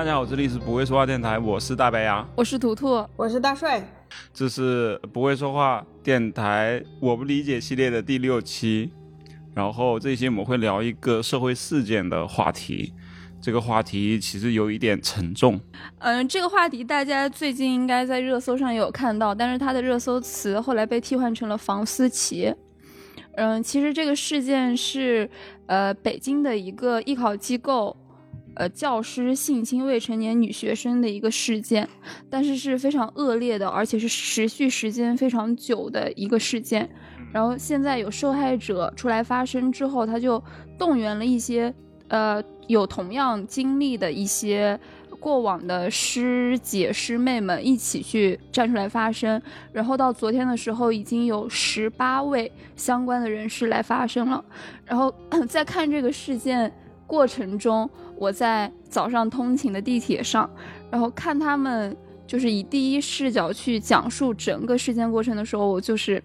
大家好，这里是不会说话电台，我是大白牙，我是图图，我是大帅，这是不会说话电台我不理解系列的第六期，然后这一期我们会聊一个社会事件的话题，这个话题其实有一点沉重。嗯，这个话题大家最近应该在热搜上也有看到，但是它的热搜词后来被替换成了房思琪。嗯，其实这个事件是呃北京的一个艺考机构。呃，教师性侵未成年女学生的一个事件，但是是非常恶劣的，而且是持续时间非常久的一个事件。然后现在有受害者出来发声之后，他就动员了一些呃有同样经历的一些过往的师姐师妹们一起去站出来发声。然后到昨天的时候，已经有十八位相关的人士来发声了。然后 在看这个事件过程中。我在早上通勤的地铁上，然后看他们就是以第一视角去讲述整个事件过程的时候，我就是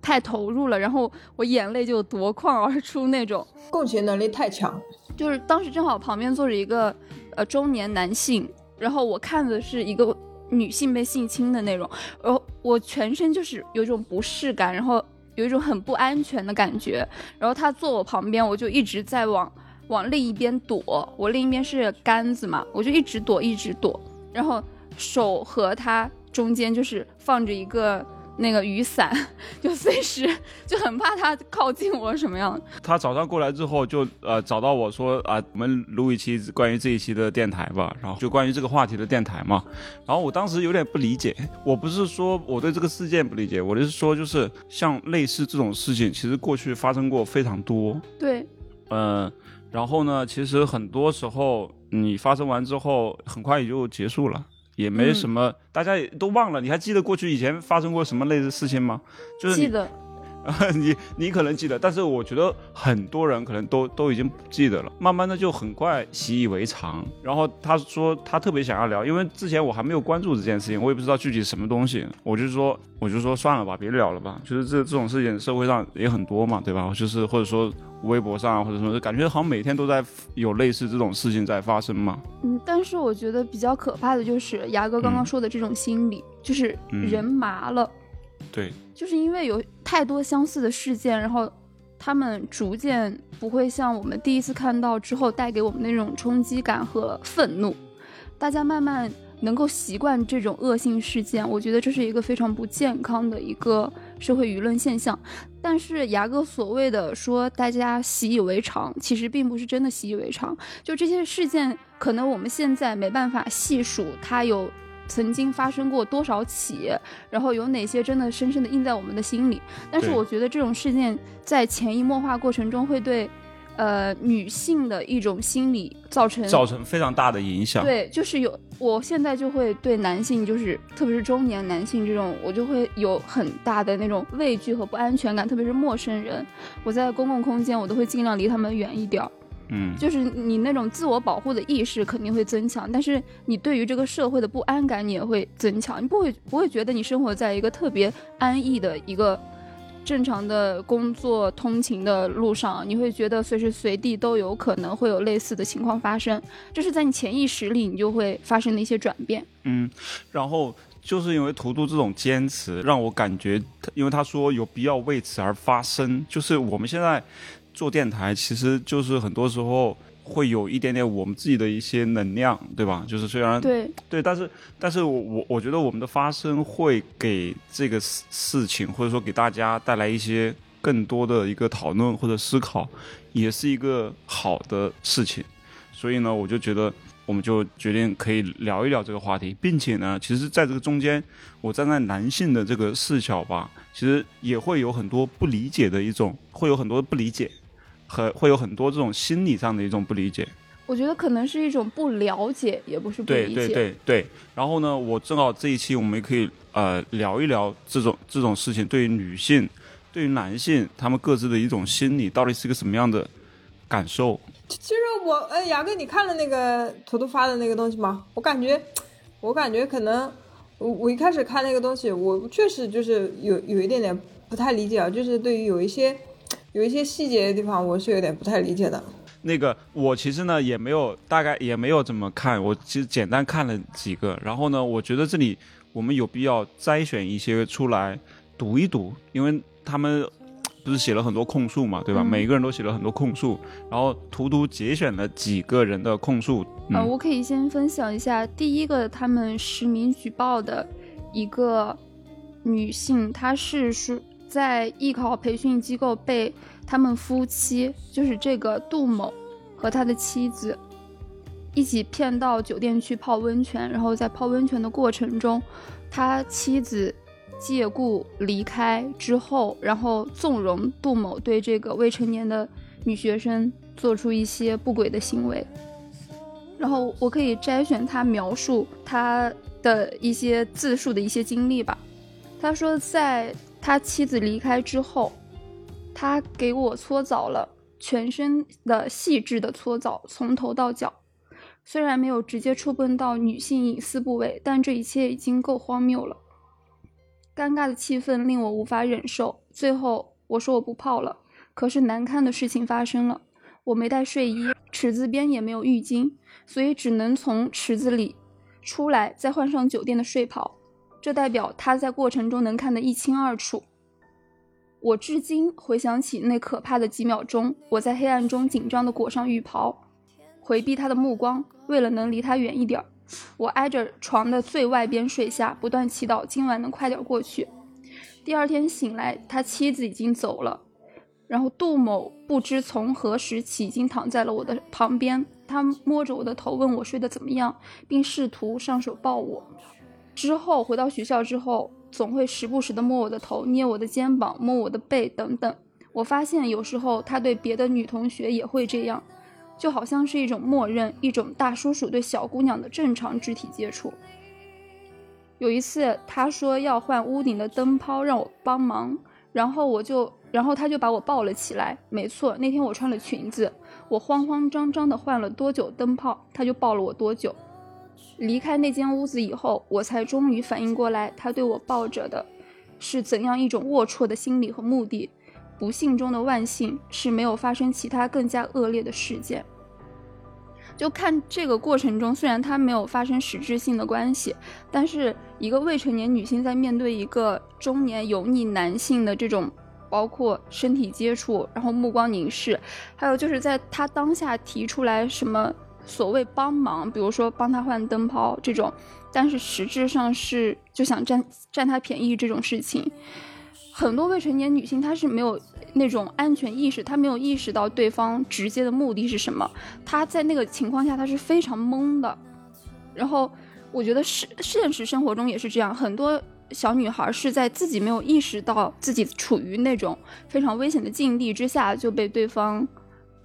太投入了，然后我眼泪就夺眶而出那种，共情能力太强。就是当时正好旁边坐着一个呃中年男性，然后我看的是一个女性被性侵的那种，然后我全身就是有一种不适感，然后有一种很不安全的感觉，然后他坐我旁边，我就一直在往。往另一边躲，我另一边是杆子嘛，我就一直躲，一直躲，然后手和他中间就是放着一个那个雨伞，就随时就很怕他靠近我什么样。他早上过来之后就呃找到我说啊，我们录一期关于这一期的电台吧，然后就关于这个话题的电台嘛。然后我当时有点不理解，我不是说我对这个事件不理解，我就是说就是像类似这种事情，其实过去发生过非常多。对，嗯。然后呢，其实很多时候你发生完之后，很快也就结束了，也没什么，大家也都忘了。你还记得过去以前发生过什么类似事情吗？就是记得。你你可能记得，但是我觉得很多人可能都都已经不记得了。慢慢的就很快习以为常。然后他说他特别想要聊，因为之前我还没有关注这件事情，我也不知道具体什么东西。我就说我就说算了吧，别聊了吧。就是这这种事情社会上也很多嘛，对吧？就是或者说微博上或者说感觉好像每天都在有类似这种事情在发生嘛。嗯，但是我觉得比较可怕的就是牙哥刚刚说的这种心理，就是人麻了。对，就是因为有太多相似的事件，然后他们逐渐不会像我们第一次看到之后带给我们那种冲击感和愤怒，大家慢慢能够习惯这种恶性事件，我觉得这是一个非常不健康的一个社会舆论现象。但是牙哥所谓的说大家习以为常，其实并不是真的习以为常。就这些事件，可能我们现在没办法细数它有。曾经发生过多少起，然后有哪些真的深深的印在我们的心里？但是我觉得这种事件在潜移默化过程中会对，呃，女性的一种心理造成造成非常大的影响。对，就是有，我现在就会对男性，就是特别是中年男性这种，我就会有很大的那种畏惧和不安全感，特别是陌生人，我在公共空间我都会尽量离他们远一点。嗯，就是你那种自我保护的意识肯定会增强，但是你对于这个社会的不安感你也会增强。你不会不会觉得你生活在一个特别安逸的一个正常的工作通勤的路上，你会觉得随时随地都有可能会有类似的情况发生，这是在你潜意识里你就会发生的一些转变。嗯，然后就是因为图图这种坚持，让我感觉，因为他说有必要为此而发声，就是我们现在。做电台其实就是很多时候会有一点点我们自己的一些能量，对吧？就是虽然对对，但是但是我我我觉得我们的发声会给这个事事情或者说给大家带来一些更多的一个讨论或者思考，也是一个好的事情。所以呢，我就觉得我们就决定可以聊一聊这个话题，并且呢，其实在这个中间，我站在男性的这个视角吧，其实也会有很多不理解的一种，会有很多不理解。很会有很多这种心理上的一种不理解，我觉得可能是一种不了解，也不是不理解。对对对对。然后呢，我正好这一期我们也可以呃聊一聊这种这种事情，对于女性，对于男性，他们各自的一种心理到底是一个什么样的感受？其实我，哎，牙哥，你看了那个图图发的那个东西吗？我感觉，我感觉可能，我我一开始看那个东西，我确实就是有有一点点不太理解啊，就是对于有一些。有一些细节的地方，我是有点不太理解的。那个我其实呢也没有大概也没有怎么看，我其实简单看了几个，然后呢，我觉得这里我们有必要摘选一些出来读一读，因为他们不是写了很多控诉嘛，对吧？嗯每个人都写了很多控诉，然后图图节选了几个人的控诉，呃，嗯我可以先分享一下第一个他们实名举报的一个女性，她是说在艺考培训机构被他们夫妻，就是这个杜某和他的妻子一起骗到酒店去泡温泉，然后在泡温泉的过程中，他妻子借故离开之后，然后纵容杜某对这个未成年的女学生做出一些不轨的行为。然后我可以摘选他描述他的一些自述的一些经历吧。他说，在他妻子离开之后，他给我搓澡了，全身的细致的搓澡，从头到脚。虽然没有直接触碰到女性隐私部位，但这一切已经够荒谬了。尴尬的气氛令我无法忍受。最后我说我不泡了，可是难堪的事情发生了，我没带睡衣，池子边也没有浴巾，所以只能从池子里出来，再换上酒店的睡袍。这代表他在过程中能看得一清二楚。我至今回想起那可怕的几秒钟，我在黑暗中紧张地裹上浴袍，回避他的目光，为了能离他远一点，我挨着床的最外边睡下，不断祈祷今晚能快点过去。第二天醒来，他妻子已经走了，然后杜某不知从何时起已经躺在了我的旁边，他摸着我的头问我睡得怎么样，并试图上手抱我。之后回到学校之后，总会时不时的摸我的头、捏我的肩膀、摸我的背等等。我发现有时候他对别的女同学也会这样，就好像是一种默认，一种大叔叔对小姑娘的正常肢体接触。有一次，他说要换屋顶的灯泡，让我帮忙，然后我就，然后他就把我抱了起来。没错，那天我穿了裙子，我慌慌张张的换了多久灯泡，他就抱了我多久。离开那间屋子以后，我才终于反应过来，他对我抱着的是怎样一种龌龊的心理和目的。不幸中的万幸是没有发生其他更加恶劣的事件。就看这个过程中，虽然他没有发生实质性的关系，但是一个未成年女性在面对一个中年油腻男性的这种，包括身体接触，然后目光凝视，还有就是在她当下提出来什么所谓帮忙，比如说帮他换灯泡这种，但是实质上是就想占占他便宜这种事情，很多未成年女性她是没有那种安全意识，她没有意识到对方直接的目的是什么，她在那个情况下她是非常懵的。然后我觉得是现实生活中也是这样，很多小女孩是在自己没有意识到自己处于那种非常危险的境地之下，就被对方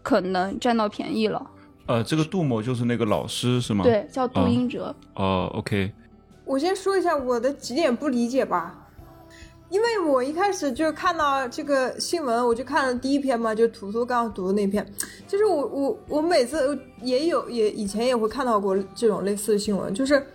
可能占到便宜了。呃，这个杜某就是那个老师是吗？。对，叫杜啊英哲。哦，OK，我先说一下我的几点不理解吧，因为我一开始就看到这个新闻，我就看了第一篇嘛，就图图刚刚读的那篇。就是我我我每次也有也以前也会看到过这种类似的新闻，就是，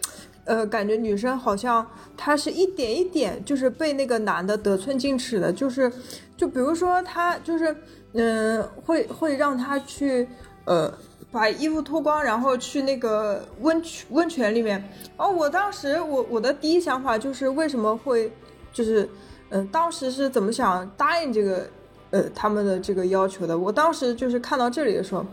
呃，感觉女生好像她是一点一点就是被那个男的得寸进尺的，就是就比如说他就是嗯、会会让他去呃。把衣服脱光，然后去那个温泉温泉里面。哦，我当时我我的第一想法就是为什么会就是嗯、当时是怎么想答应这个呃他们的这个要求的？我当时就是看到这里的时候，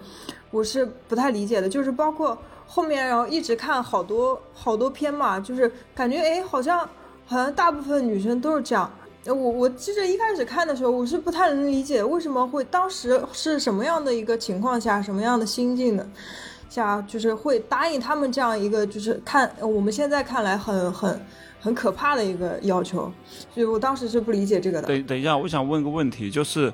我是不太理解的，就是包括后面然后一直看好多好多篇嘛，就是感觉哎好像好像大部分女生都是这样。呃我我其实一开始看的时候，我是不太能理解为什么会当时是什么样的一个情况下，什么样的心境的下，就是会答应他们这样一个，就是看呃我们现在看来很很很可怕的一个要求，所以我当时是不理解这个的。等等一下，我想问个问题，就是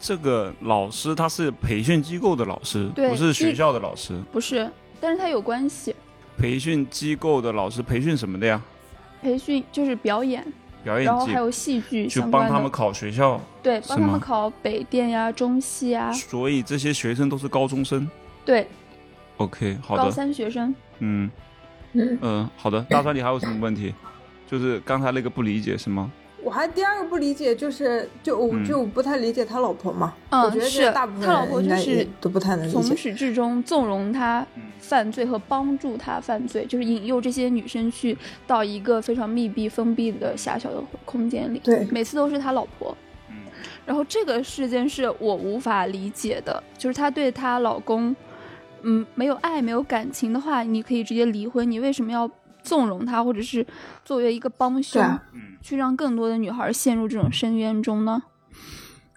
这个老师他是培训机构的老师，对不是学校的老师。不是，但是他有关系。培训机构的老师培训什么的呀？培训就是表演，表演技然后还，有戏剧去相关的，帮他们考学校。对，帮他们考北电呀、中戏呀，所以这些学生都是高中生。对，OK，好的高，三学生。嗯嗯，嗯、好的。大川，你还有什么问题？就是刚才那个不理解是吗？我还第二个不理解就是，就我、嗯就不太理解他老婆嘛。嗯我觉得是大部分他老婆就是都不太能理从。始至终纵容他犯罪和帮助他犯罪，就是引诱这些女生去到一个非常密闭、封闭的狭小的空间里。对每次都是他老婆。然后这个事件是我无法理解的，就是她对她老公，嗯，没有爱、没有感情的话，你可以直接离婚，你为什么要纵容他，或者是作为一个帮凶，去让更多的女孩陷入这种深渊中呢？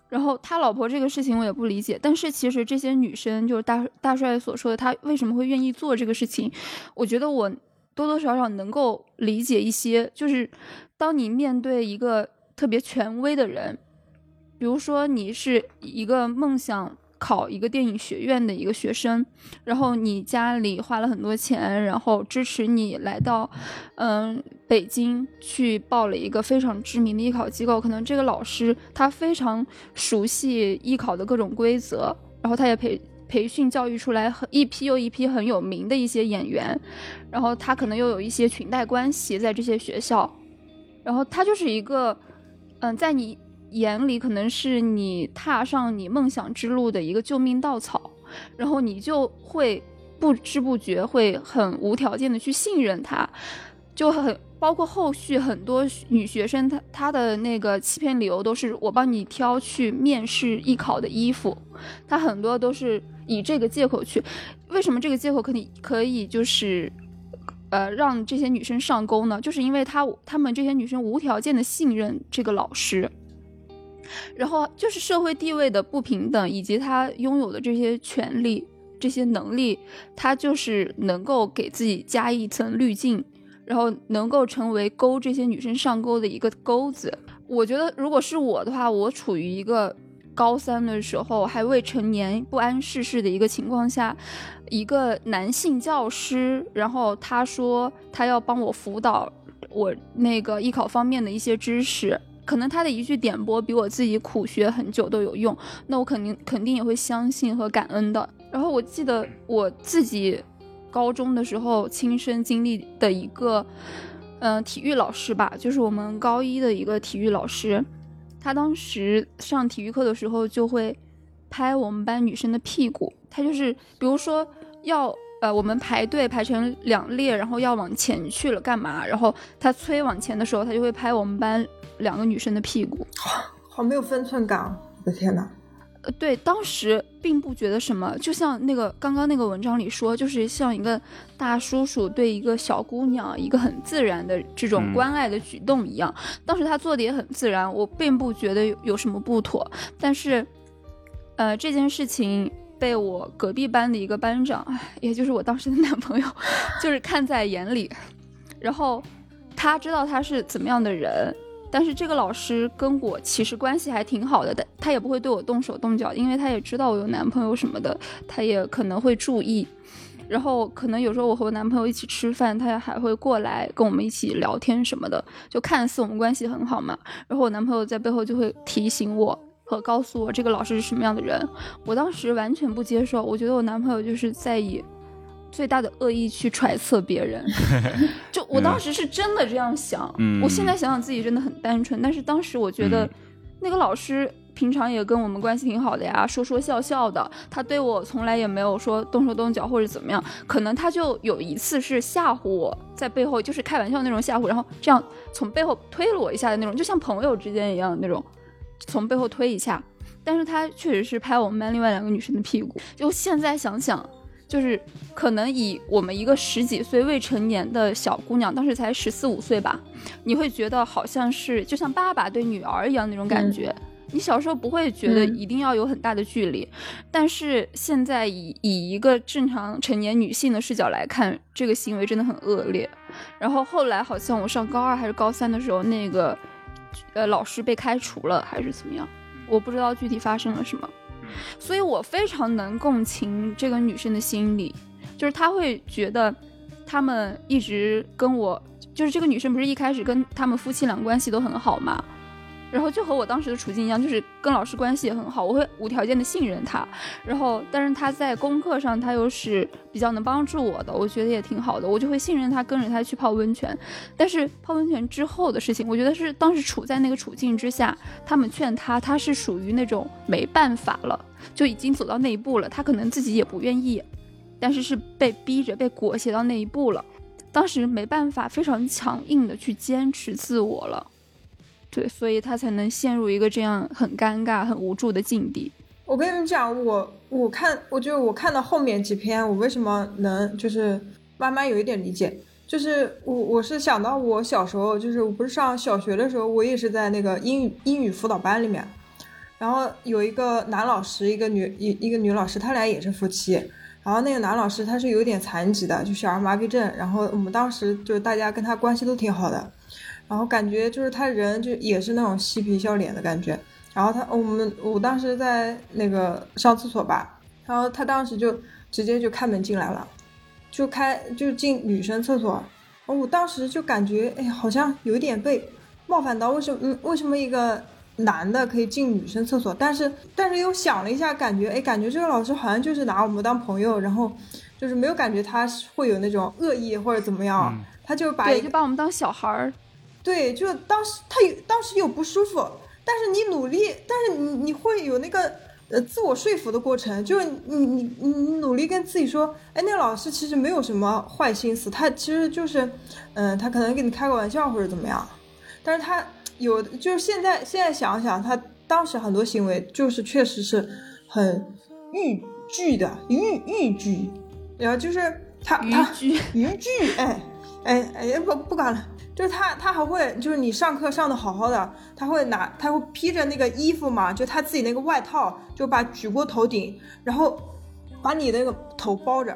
然后他老婆这个事情我也不理解，但是其实这些女生就是大大帅所说的，他为什么会愿意做这个事情？我觉得我多多少少能够理解一些，就是当你面对一个特别权威的人，比如说你是一个梦想考一个电影学院的一个学生，然后你家里花了很多钱，然后支持你来到，嗯，北京去报了一个非常知名的艺考机构，可能这个老师他非常熟悉艺考的各种规则，然后他也培。培训教育出来很一批又一批很有名的一些演员，然后他可能又有一些裙带关系在这些学校，然后他就是一个，嗯，在你眼里可能是你踏上你梦想之路的一个救命稻草，然后你就会不知不觉会很无条件的去信任他，就很包括后续很多女学生她她的那个欺骗理由都是我帮你挑去面试艺考的衣服，她很多都是以这个借口去，为什么这个借口可以可以就是？呃，让这些女生上钩呢，就是因为她她们这些女生无条件的信任这个老师，然后就是社会地位的不平等，以及他拥有的这些权利、这些能力，他就是能够给自己加一层滤镜，然后能够成为勾这些女生上钩的一个钩子。我觉得，如果是我的话，我处于一个高三的时候还未成年、不谙世事的一个情况下，一个男性教师，然后他说他要帮我辅导我那个艺考方面的一些知识。可能他的一句点拨比我自己苦学很久都有用，那我肯定肯定也会相信和感恩的。然后我记得我自己高中的时候亲身经历的一个，嗯、体育老师吧，就是我们高一的一个体育老师，他当时上体育课的时候就会拍我们班女生的屁股，他就是比如说要呃我们排队排成两列，然后要往前去了干嘛，然后他催往前的时候，他就会拍我们班两个女生的屁股。好没有分寸感啊，我的天哪！呃，对，当时并不觉得什么，就像那个刚刚那个文章里说，就是像一个大叔叔对一个小姑娘一个很自然的这种嗯关爱的举动一样。当时他做的也很自然，我并不觉得有有什么不妥。但是，呃，这件事情被我隔壁班的一个班长，唉也就是我当时的男朋友，就是看在眼里，然后他知道他是怎么样的人，但是这个老师跟我其实关系还挺好的，但他也不会对我动手动脚，因为他也知道我有男朋友什么的，他也可能会注意。然后可能有时候我和我男朋友一起吃饭，他也还会过来跟我们一起聊天什么的，就看似我们关系很好嘛。然后我男朋友在背后就会提醒我和告诉我这个老师是什么样的人。我当时完全不接受，我觉得我男朋友就是在以最大的恶意去揣测别人。就我当时是真的这样想，嗯我现在想想自己真的很单纯，但是当时我觉得嗯那个老师平常也跟我们关系挺好的呀，说说笑笑的，他对我从来也没有说动手动脚或者怎么样，可能他就有一次是吓唬我，在背后就是开玩笑那种吓唬，然后这样从背后推了我一下的那种，就像朋友之间一样的那种，从背后推一下。但是他确实是拍我们班另外两个女生的屁股，就现在想想，就是可能以我们一个十几岁未成年的小姑娘，当时才十四五岁吧，你会觉得好像是就像爸爸对女儿一样那种感觉。你小时候不会觉得嗯一定要有很大的距离，但是现在以以一个正常成年女性的视角来看，这个行为真的很恶劣。然后后来好像我上高二还是高三的时候，那个呃老师被开除了还是怎么样，我不知道具体发生了什么。所以我非常能共情这个女生的心理，就是她会觉得他们一直跟我，就是这个女生不是一开始跟他们夫妻俩关系都很好嘛，然后就和我当时的处境一样，就是跟老师关系也很好，我会无条件的信任他。然后，但是他在功课上他又是比较能帮助我的，我觉得也挺好的，我就会信任他，跟着他去泡温泉。但是泡温泉之后的事情，我觉得是当时处在那个处境之下，他们劝他，他是属于那种没办法了，就已经走到那一步了，他可能自己也不愿意，但是是被逼着被裹挟到那一步了。当时没办法，非常强硬的去坚持自我了，对，所以他才能陷入一个这样很尴尬、很无助的境地。我跟你们讲，我我看，我就我看到后面几篇，我为什么能就是慢慢有一点理解，就是我我是想到我小时候，就是我不是上小学的时候，我也是在那个英语英语辅导班里面，然后有一个男老师，一个女一一个女老师，他俩也是夫妻。然后那个男老师他是有点残疾的，就小儿麻痹症。然后我们当时就是大家跟他关系都挺好的，然后感觉就是他人就也是那种嬉皮笑脸的感觉。然后他我们我当时在那个上厕所吧，然后他当时就直接就开门进来了，就开就进女生厕所。我当时就感觉哎，好像有点被冒犯到，为什么嗯为什么一个？男的可以进女生厕所，但是但是又想了一下，感觉哎，感觉这个老师好像就是拿我们当朋友，然后就是没有感觉他会有那种恶意或者怎么样，他就把对就把我们当小孩儿，对，就当时他有当时有不舒服，但是你努力，但是你你会有那个呃自我说服的过程，就是你你你努力跟自己说，哎，那个老师其实没有什么坏心思，他其实就是嗯，他可能跟你开个玩笑或者怎么样，但是他。有，就是现在现在想想，他当时很多行为就是确实是很逾矩的，逾逾矩，然后就是他他逾矩，哎哎哎不不管了，就是他他还会就是你上课上的好好的，他会拿他会披着那个衣服嘛，就他自己那个外套，就把举过头顶，然后把你那个头包着。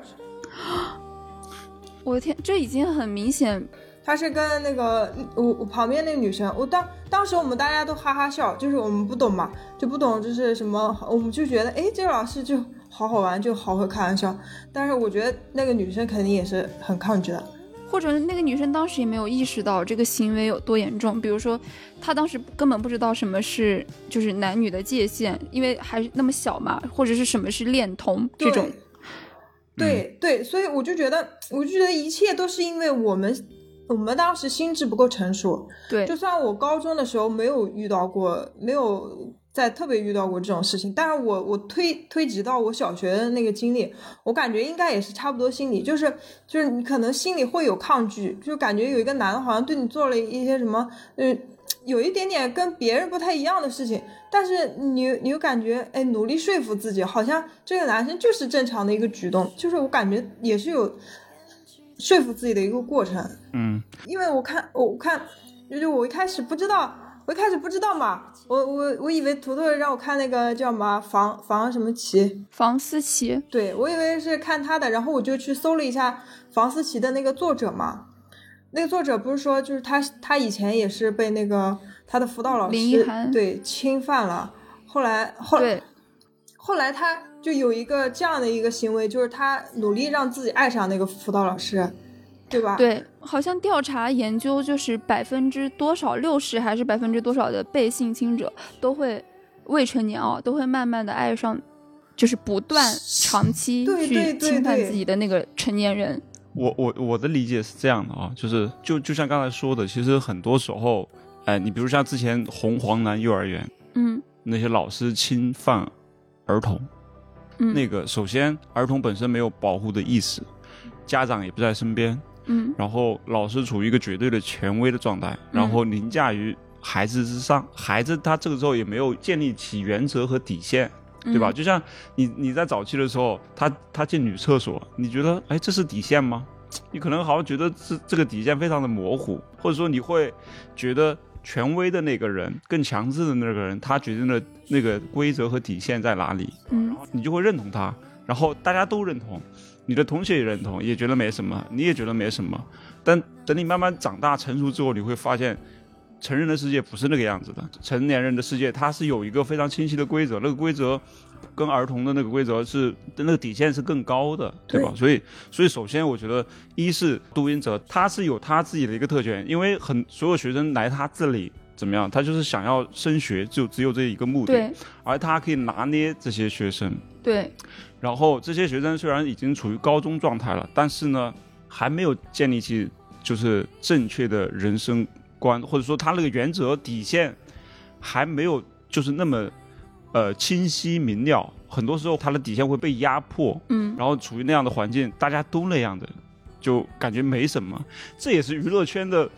我的天，这已经很明显。他是跟那个我我旁边那个女生，我当当时我们大家都哈哈笑，就是我们不懂嘛，就不懂就是什么，我们就觉得哎，这个老师就好好玩，就好会开玩笑。但是我觉得那个女生肯定也是很抗拒的，或者那个女生当时也没有意识到这个行为有多严重，比如说她当时根本不知道什么是就是男女的界限，因为还那么小嘛，或者是什么是恋童这种。对对，所以我就觉得，我就觉得一切都是因为我们。我们当时心智不够成熟，对，就算我高中的时候没有遇到过，没有在特别遇到过这种事情，但是我我推推及到我小学的那个经历，我感觉应该也是差不多心理，就是就是你可能心里会有抗拒，就感觉有一个男的好像对你做了一些什么，呃，有一点点跟别人不太一样的事情，但是你你又感觉哎，努力说服自己，好像这个男生就是正常的一个举动，就是我感觉也是有。说服自己的一个过程，嗯，因为我看，我看，就是我一开始不知道，我一开始不知道嘛，我我我以为图图让我看那个叫什么房房什么琪，房思琪，对我以为是看他的，然后我就去搜了一下房思琪的那个作者嘛，那个作者不是说就是他他以前也是被那个他的辅导老师对侵犯了，后来后来后来他。就有一个这样的一个行为，就是他努力让自己爱上那个辅导老师，对吧？对，好像调查研究就是百分之多少六十还是百分之多少的被性侵者都会未成年哦，都会慢慢的爱上，就是不断长期去侵犯自己的那个成年人。我我我的理解是这样的啊，就是就就像刚才说的，其实很多时候，哎，你比如像之前红黄蓝幼儿园，嗯，那些老师侵犯儿童。那个首先，儿童本身没有保护的意识，家长也不在身边，嗯，然后老师处于一个绝对的权威的状态，然后凌驾于孩子之上，孩子他这个时候也没有建立起原则和底线，对吧？就像你你在早期的时候，他他进女厕所，你觉得哎这是底线吗？你可能好像觉得这这个底线非常的模糊，或者说你会觉得。权威的那个人，更强势的那个人，他决定了那个规则和底线在哪里，嗯，你就会认同他，然后大家都认同，你的同学也认同，也觉得没什么，你也觉得没什么。但等你慢慢长大成熟之后，你会发现，成人的世界不是那个样子的，成年人的世界它是有一个非常清晰的规则，那个规则。跟儿童的那个规则是，那个底线是更高的，对吧？所以，所以首先我觉得，一是杜英哲他是有他自己的一个特权，因为很所有学生来他这里怎么样，他就是想要升学，就只有这一个目的。对而他可以拿捏这些学生，对然后这些学生虽然已经处于高中状态了，但是呢，还没有建立起就是正确的人生观，或者说他那个原则底线还没有就是那么呃清晰明了。很多时候他的底线会被压迫，嗯，然后处于那样的环境，大家都那样的，就感觉没什么。这也是娱乐圈的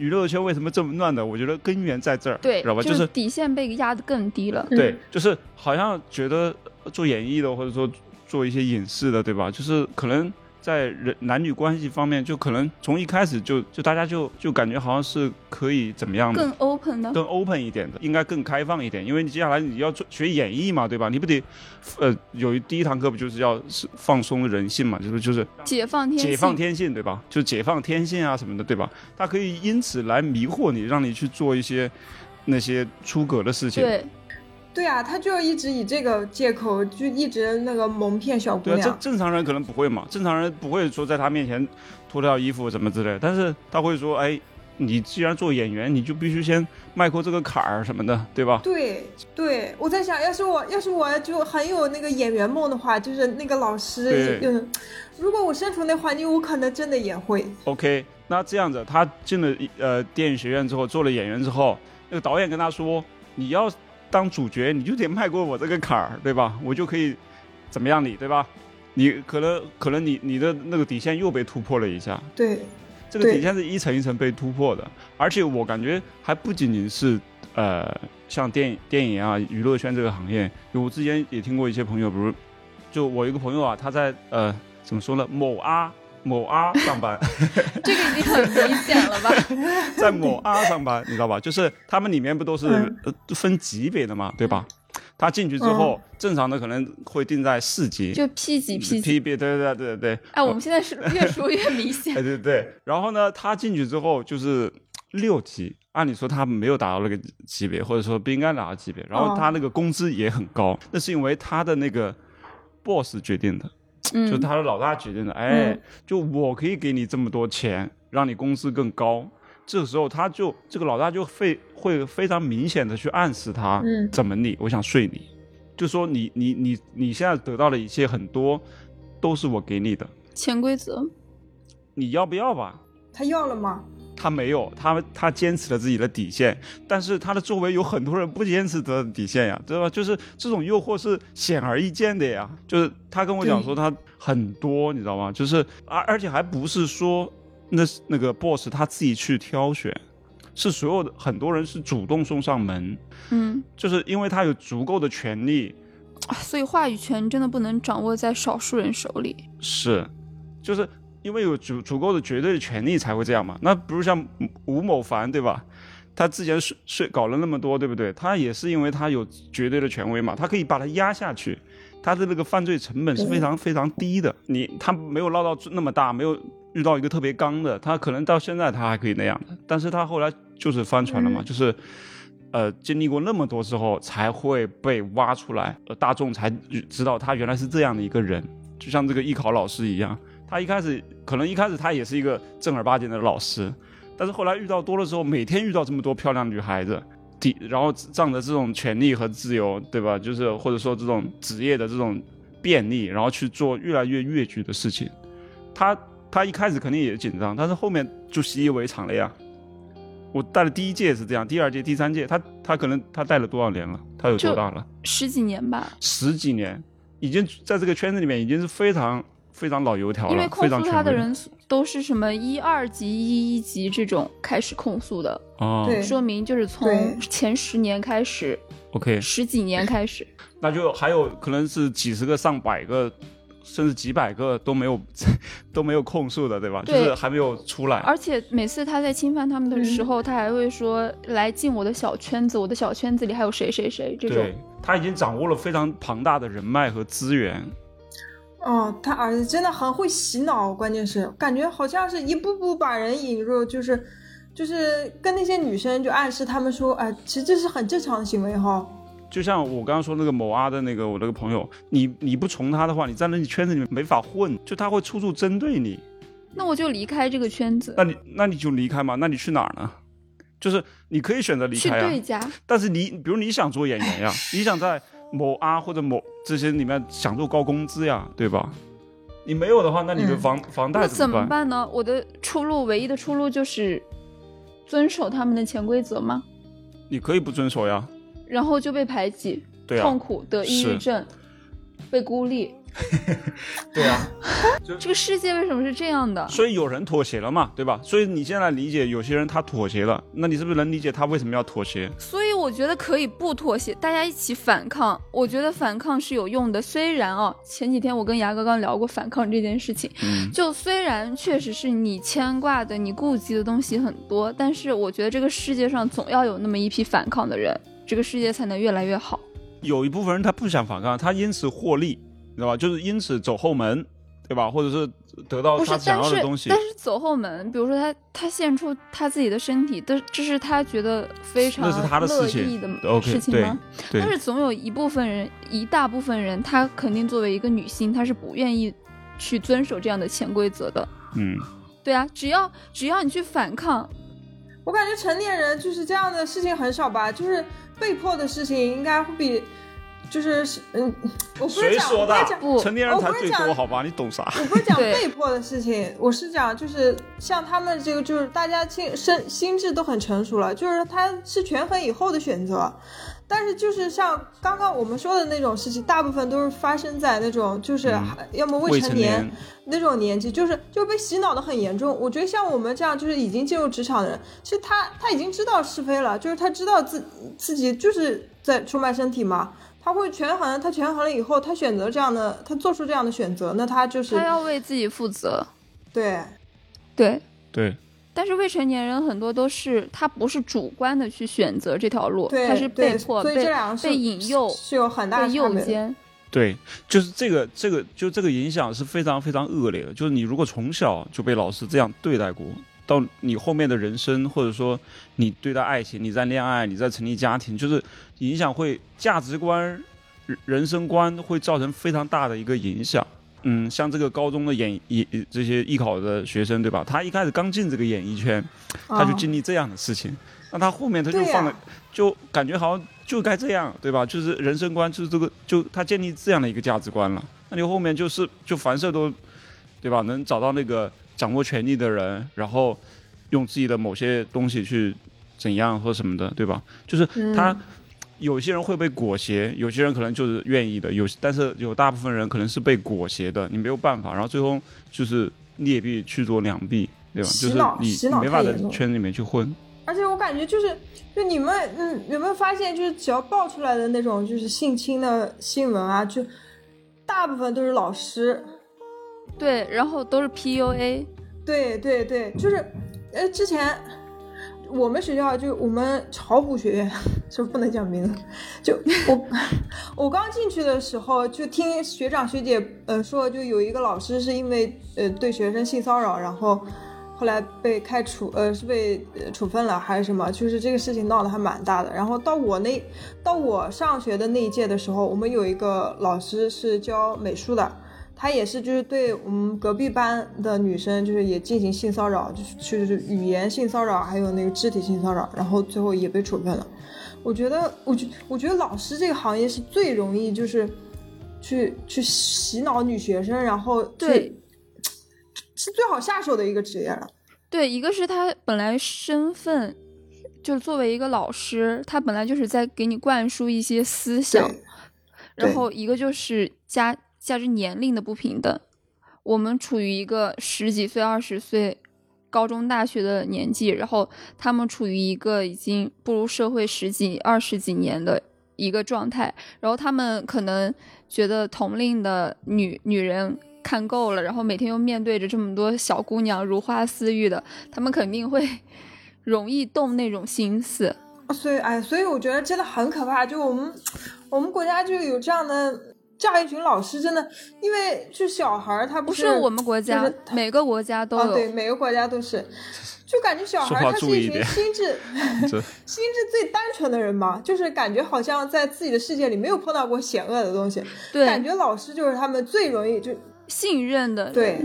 娱乐圈为什么这么乱的，我觉得根源在这儿，对，知道吧？就是底线被压得更低了。对，就是好像觉得做演艺的，或者说做一些影视的，对吧？就是可能在人男女关系方面，就可能从一开始就就大家就就感觉好像是可以怎么样的更 open 的，更 open 一点的，应该更开放一点，因为你接下来你要做学演绎嘛，对吧？你不得，呃，有一第一堂课不就是要是放松人性嘛，就是就是解放天性，解放天性，对吧？就解放天性啊什么的，对吧？它可以因此来迷惑你，让你去做一些那些出格的事情。对，对啊，他就一直以这个借口，就一直那个蒙骗小姑对啊，正娘。正常人可能不会嘛，正常人不会说在他面前脱掉衣服什么之类，但是他会说，哎，你既然做演员，你就必须先迈过这个坎儿什么的，对吧？对对，我在想，要是我要是我就很有那个演员梦的话，就是那个老师，对嗯，如果我身处那环境，我可能真的也会。OK，那这样子，他进了呃电影学院之后，做了演员之后，那个导演跟他说，你要当主角，你就得迈过我这个坎儿，对吧？我就可以怎么样你，对吧？你可能可能你你的那个底线又被突破了一下，对，这个底线是一层一层被突破的，而且我感觉还不仅仅是呃像电影电影啊娱乐圈这个行业，我之前也听过一些朋友，比如就我一个朋友啊，他在呃怎么说呢某啊某啊上班。这个已经很明显了吧？在某啊上班，你知道吧？就是他们里面不都是分级别的嘛，对吧？他进去之后，正常的可能会定在四级，就 P 级 P 级，P 别对对对对对，哎，我们现在是越说越明哎显。对对。然后呢，他进去之后就是六级，按理说他没有达到那个级别，或者说不应该达到级别。然后哦他那个工资也很高，那是因为他的那个 boss 决定的。就嗯，他的老大决定的，哎，嗯就我可以给你这么多钱，让你工资更高。这个时候，他就这个老大就会会非常明显的去暗示他，嗯怎么你，我想睡你，就说你你你你现在得到的一切很多都是我给你的，潜规则，你要不要吧？他要了吗？他没有，他他坚持了自己的底线，但是他的周围有很多人不坚持他的底线呀，对吧？就是这种诱惑是显而易见的呀。就是他跟我讲说他很多，你知道吗？就是而而且还不是说那那个 boss 他自己去挑选，是所有的很多人是主动送上门，嗯，就是因为他有足够的权利，啊所以话语权真的不能掌握在少数人手里。是，就是因为有足足够的绝对的权利才会这样嘛。那比如像吴某凡，对吧？他之前睡睡搞了那么多，对不对？他也是因为他有绝对的权威嘛，他可以把他压下去，他的那个犯罪成本是非常非常低的。你他没有闹到那么大，没有遇到一个特别刚的，他可能到现在他还可以那样的，但是他后来就是翻船了嘛，嗯就是。呃，经历过那么多之后，才会被挖出来，呃，大众才知道他原来是这样的一个人，就像这个艺考老师一样，他一开始可能一开始他也是一个正儿八经的老师，但是后来遇到多了之后，每天遇到这么多漂亮女孩子，底然后仗着这种权利和自由，对吧？就是或者说这种职业的这种便利，然后去做越来越越矩的事情。他他一开始肯定也紧张，但是后面就习以为常了呀。我带的第一届是这样，第二届、第三届，他他可能他带了多少年了？他有多大了？十几年吧，十几年，已经在这个圈子里面已经是非常非常老油条了，因为控非常权威诉他的人都是什么一二级、一一级这种开始控诉的，哦，对说明就是从前十年开始，，OK，十几年开始，那就还有可能是几十个、上百个，甚至几百个都没有 都没有控诉的，对吧？对就是还没有出来。而且每次他在侵犯他们的时嗯候，他还会说来进我的小圈子，我的小圈子里还有谁谁谁这种对。，他已经掌握了非常庞大的人脉和资源。哦，他儿子真的很会洗脑，关键是感觉好像是一步步把人引入，就是就是跟那些女生就暗示他们说，哎，其实这是很正常的行为哈。就像我刚刚说那个某阿的那个我那个朋友，你你不从他的话，你在那个圈子里面没法混，就他会处处针对你。那我就离开这个圈子那。你那你就离开嘛，那你去哪儿呢？就是你可以选择离开啊去对，家，但是你比如你想做演员呀，你想在某啊或者某这些里面享受高工资呀，对吧？你没有的话，那你的嗯房、房贷那怎么办？呢？我的出路唯一的出路就是遵守他们的潜规则吗？你可以不遵守呀，然后就被排挤、对啊痛，苦、得抑郁症、被孤立。对啊。这个世界为什么是这样的？所以有人妥协了嘛，对吧？所以你现在理解有些人他妥协了，那你是不是能理解他为什么要妥协？所以我觉得可以不妥协，大家一起反抗。我觉得反抗是有用的。虽然啊，前几天我跟牙哥刚聊过反抗这件事情，嗯，就虽然确实是你牵挂的、你顾及的东西很多，但是我觉得这个世界上总要有那么一批反抗的人，这个世界才能越来越好。有一部分人他不想反抗，他因此获利，你知道吧？就是因此走后门，对吧？或者是得到不是他，想但是要的东西但。是走后门，比如说他他献出他自己的身体，这这是他觉得非常那是他的乐事情意的事情吗？对但是总有一部分人，一大部分人，他肯定作为一个女性，她是不愿意去遵守这样的潜规则的。嗯，对啊，只要只要你去反抗，我感觉成年人就是这样的事情很少吧，就是被迫的事情应该会比，就是嗯，我不是讲谁说的我不是讲不成年人才最多，我不是讲好吧？你懂啥？我不是讲 被迫的事情，我是讲就是像他们这个，就是大家心身心智都很成熟了，就是他是权衡以后的选择。但是就是像刚刚我们说的那种事情，大部分都是发生在那种就是要么未成年年，那种年纪，就是就被洗脑的很严重。我觉得像我们这样就是已经进入职场的人，其实他他已经知道是非了，就是他知道自自己就是在出卖身体嘛。他会权衡，他权衡了以后，他选择这样的，他做出这样的选择，那他就是他要为自己负责。对，对，对，但是未成年人很多都是他不是主观的去选择这条路，他是被迫、所以被这两个是被引诱、是有很大的诱。奸。对，就是这个，这个，就这个影响是非常非常恶劣的。就是你如果从小就被老师这样对待过，到你后面的人生，或者说你对待爱情，你在恋爱，你在成立家庭，就是影响会价值观、人人生观会造成非常大的一个影响。嗯，像这个高中的演艺这些艺考的学生，对吧？他一开始刚进这个演艺圈，他就啊经历这样的事情，那他后面他就放了，就感觉好像就该这样，对吧？就是人生观，就是这个，就他建立这样的一个价值观了。那你后面就是就凡事都，对吧？能找到那个掌握权力的人，然后用自己的某些东西去怎样或什么的，对吧？就是他。嗯有些人会被裹挟，有些人可能就是愿意的，有但是有大部分人可能是被裹挟的，你没有办法，然后最后就是劣币驱逐良币，对吧？就是你没法在圈里面去混。而且我感觉就是，就你们嗯有没有发现，就是只要爆出来的那种就是性侵的新闻啊，就大部分都是老师。对，然后都是 PUA，对对对，就是呃之前。我们学校就我们巢湖学院，是不能讲名字？就我 我刚进去的时候，就听学长学姐呃说，就有一个老师是因为呃对学生性骚扰，然后后来被开除，呃是被呃处分了还是什么？就是这个事情闹得还蛮大的。然后到我那到我上学的那一届的时候，我们有一个老师是教美术的。他也是，就是对我们隔壁班的女生，就是也进行性骚扰，就是就是语言性骚扰，还有那个肢体性骚扰，然后最后也被处分了。我觉得，我觉我觉得老师这个行业是最容易就是去去洗脑女学生，然后对是最好下手的一个职业了。对，一个是他本来身份，就是作为一个老师，他本来就是在给你灌输一些思想，然后一个就是价价值年龄的不平等，我们处于一个十几岁、二十岁。高中、大学的年纪，然后他们处于一个已经步入社会十几、二十几年的一个状态，然后他们可能觉得同龄的女女人看够了，然后每天又面对着这么多小姑娘如花似玉的，他们肯定会 容易动那种心思。所以，哎，所以我觉得真的很可怕。就我们我们国家就有这样的这样一群老师，真的，因为就小孩儿他是不是我们国家，每个国家都哦，有。对，每个国家都是，就感觉小孩儿他是一群心智 心智最单纯的人嘛，就是感觉好像在自己的世界里没有碰到过险恶的东西，对。感，觉老师就是他们最容易就信任的。对，